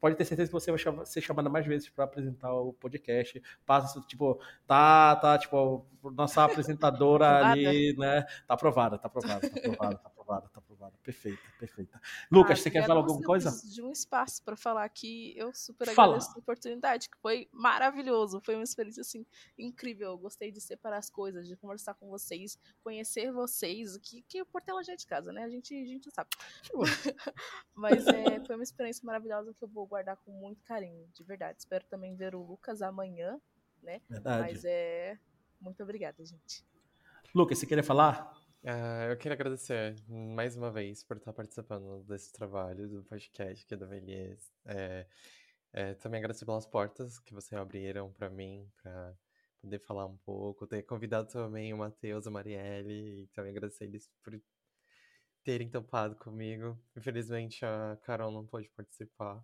Speaker 1: pode ter certeza que você vai ser chamada mais vezes para apresentar o podcast. Passa, tipo, tá, tá, tipo, nossa apresentadora ali, né? Tá aprovada, tá aprovada, tá aprovada, tá aprovada, tá aprovada. Perfeita, perfeita. Lucas,
Speaker 2: Ah,
Speaker 1: você quer falar alguma coisa?
Speaker 2: preciso de um espaço para falar aqui. Eu super
Speaker 1: Fala.
Speaker 2: agradeço a oportunidade, que foi maravilhoso. Foi uma experiência assim incrível. Eu gostei de separar as coisas, de conversar com vocês, conhecer vocês, que que o Portela já é de casa, né? A gente a gente sabe. Mas é, foi uma experiência maravilhosa que eu vou guardar com muito carinho, de verdade. Espero também ver o Lucas amanhã, né?
Speaker 1: Verdade.
Speaker 2: Mas é muito obrigada, gente.
Speaker 1: Lucas, você queria falar?
Speaker 5: Uh, eu queria agradecer mais uma vez por estar participando desse trabalho do podcast aqui da Veliez. É, é, também agradecer pelas portas que vocês abriram para mim, para poder falar um pouco. Ter convidado também o Matheus a Marielle, e também agradecer eles por terem topado comigo. Infelizmente a Carol não pôde participar.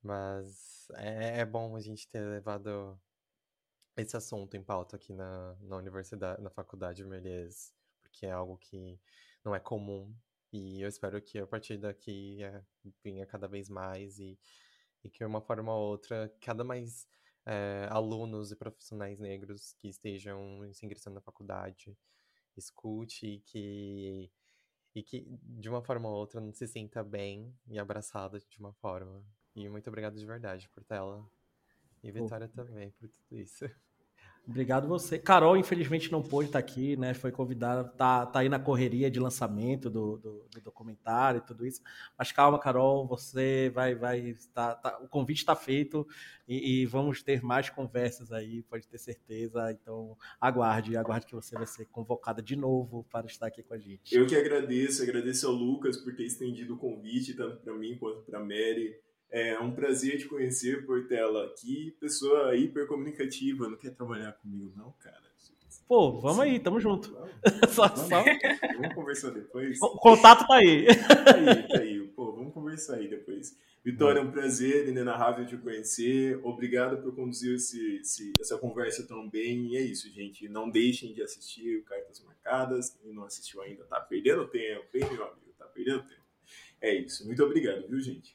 Speaker 5: Mas é, é bom a gente ter levado esse assunto em pauta aqui na, na universidade, na faculdade de Melies, porque é algo que não é comum. E eu espero que a partir daqui é, venha cada vez mais e, e que de uma forma ou outra, cada mais é, alunos e profissionais negros que estejam se ingressando na faculdade escute e que, e que de uma forma ou outra se sinta bem e abraçado de uma forma. E muito obrigado de verdade por tela. E Vitória Pô. também por tudo isso.
Speaker 1: Obrigado você. Carol, infelizmente, não pôde estar aqui, né? Foi convidada, tá, tá aí na correria de lançamento do, do, do documentário e tudo isso. Mas calma, Carol, você vai. vai tá, tá o convite está feito e, e, vamos ter mais conversas aí, pode ter certeza. Então, aguarde, aguarde que você vai ser convocada de novo para estar aqui com a gente.
Speaker 3: Eu que agradeço, agradeço ao Lucas por ter estendido o convite, tanto para mim quanto para a Mary. É um prazer te conhecer, Portela. Que pessoa hiper comunicativa. Não quer trabalhar comigo, não, cara?
Speaker 1: Pô, vamos aí, tamo junto.
Speaker 3: só, vamos, só... vamos conversar depois.
Speaker 1: O contato tá aí.
Speaker 3: tá aí, tá aí. Pô, vamos conversar aí depois. Vitória, é um prazer inenarrável te conhecer. Obrigado por conduzir esse, esse, essa conversa tão bem. E é isso, gente. Não deixem de assistir Cartas Marcadas. Quem não assistiu ainda tá perdendo tempo, hein, meu amigo? Tá perdendo tempo. É isso. Muito obrigado, viu, gente?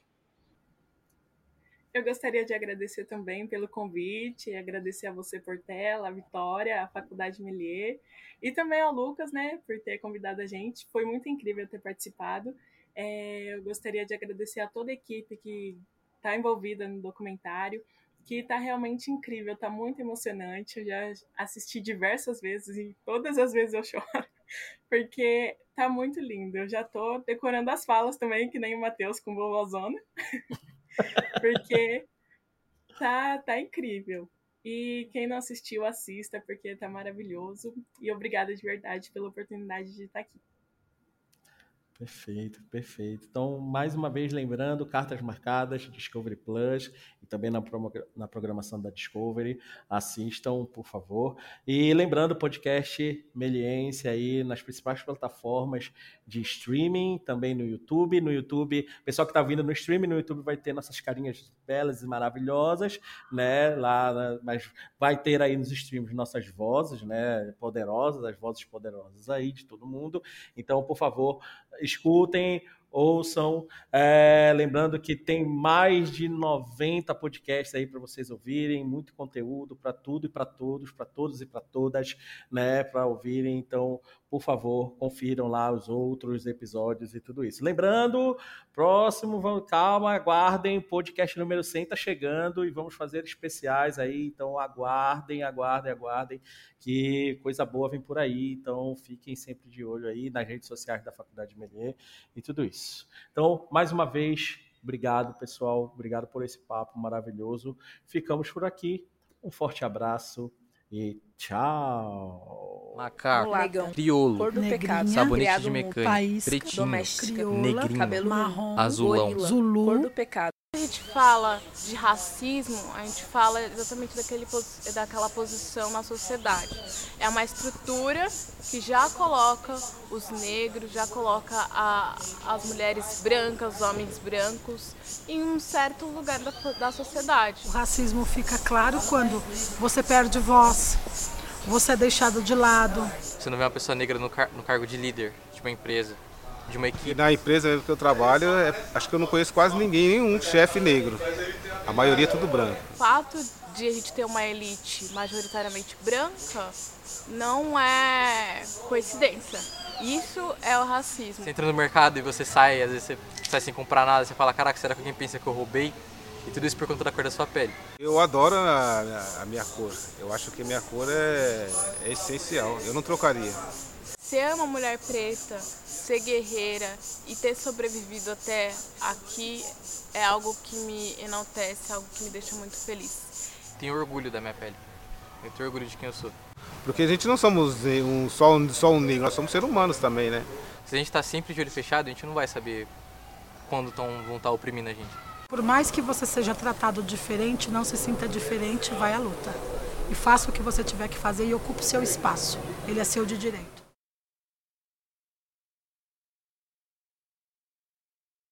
Speaker 4: Eu gostaria de agradecer também pelo convite, agradecer a você, Portela, a Vitória, a Faculdade Melier, e também ao Lucas, né, por ter convidado a gente. Foi muito incrível ter participado. É, eu gostaria de agradecer a toda a equipe que está envolvida no documentário, que está realmente incrível, está muito emocionante. Eu já assisti diversas vezes e todas as vezes eu choro, porque está muito lindo. Eu já estou decorando as falas também, que nem o Matheus com Vovozona. porque tá, tá incrível. E quem não assistiu, assista, porque tá maravilhoso. E obrigada de verdade pela oportunidade de estar aqui.
Speaker 1: Perfeito, perfeito. Então, mais uma vez, lembrando, cartas marcadas, Discovery Plus também na, na programação da Discovery. Assistam, por favor. E lembrando, podcast Meliense aí nas principais plataformas de streaming, também no YouTube. No YouTube, pessoal que está vindo no streaming, no YouTube vai ter nossas carinhas belas e maravilhosas, né? Lá, mas vai ter aí nos streams nossas vozes, né? Poderosas, as vozes poderosas aí de todo mundo. Então, por favor, escutem, ouçam. É, lembrando que tem mais de 90 podcasts aí para vocês ouvirem, muito conteúdo para tudo e para todos, para todos e para todas, né, para ouvirem. Então, por favor, confiram lá os outros episódios e tudo isso. Lembrando, próximo, vamos, calma, aguardem, podcast número 100 está chegando e vamos fazer especiais aí, então aguardem, aguardem, aguardem, que coisa boa vem por aí, então fiquem sempre de olho aí nas redes sociais da Faculdade Melier e tudo isso. Então, mais uma vez, obrigado, pessoal, obrigado por esse papo maravilhoso. Ficamos por aqui, um forte abraço e tchau.
Speaker 5: Macaco, crioulo,
Speaker 2: Cor do pecado.
Speaker 5: sabonete de mecânica, pretinho,
Speaker 2: doméstica,
Speaker 7: crioula,
Speaker 5: negrinho,
Speaker 2: cabelo
Speaker 7: marrom,
Speaker 5: azulão.
Speaker 2: gorila,
Speaker 7: Zulu.
Speaker 2: Cor do pecado.
Speaker 11: Quando a gente fala de racismo, a gente fala exatamente daquele, daquela posição na sociedade. É uma estrutura que já coloca os negros, já coloca a- as mulheres brancas, os homens brancos em um certo lugar da, da sociedade.
Speaker 7: O racismo fica claro quando você perde voz, você é deixado de lado.
Speaker 5: Você não vê uma pessoa negra no, car- no cargo de líder de uma empresa, de uma
Speaker 12: E
Speaker 5: equipe.
Speaker 12: na empresa que eu trabalho, é- acho que eu não conheço quase ninguém, nenhum chefe negro. A maioria é tudo branco.
Speaker 11: O fato de a gente ter uma elite majoritariamente branca não é coincidência. Isso é o racismo.
Speaker 5: Você entra no mercado e você sai, às vezes você sai sem comprar nada, você fala, caraca, será que alguém pensa que eu roubei? E tudo isso por conta da cor da sua pele.
Speaker 12: Eu adoro a, a minha cor. Eu acho que a minha cor é, é essencial. Eu não trocaria.
Speaker 11: Ser uma mulher preta, ser guerreira e ter sobrevivido até aqui é algo que me enaltece, algo que me deixa muito feliz.
Speaker 5: Tenho orgulho da minha pele. Eu tenho orgulho de quem eu sou.
Speaker 12: Porque a gente não somos um, só, um, só um negro, nós somos seres humanos também, né?
Speaker 13: Se a gente está sempre de olho fechado, a gente não vai saber quando tão, vão estar tá oprimindo a gente.
Speaker 14: Por mais que você seja tratado diferente, não se sinta diferente, vai à luta. E faça o que você tiver que fazer e ocupe seu espaço. Ele é seu de direito.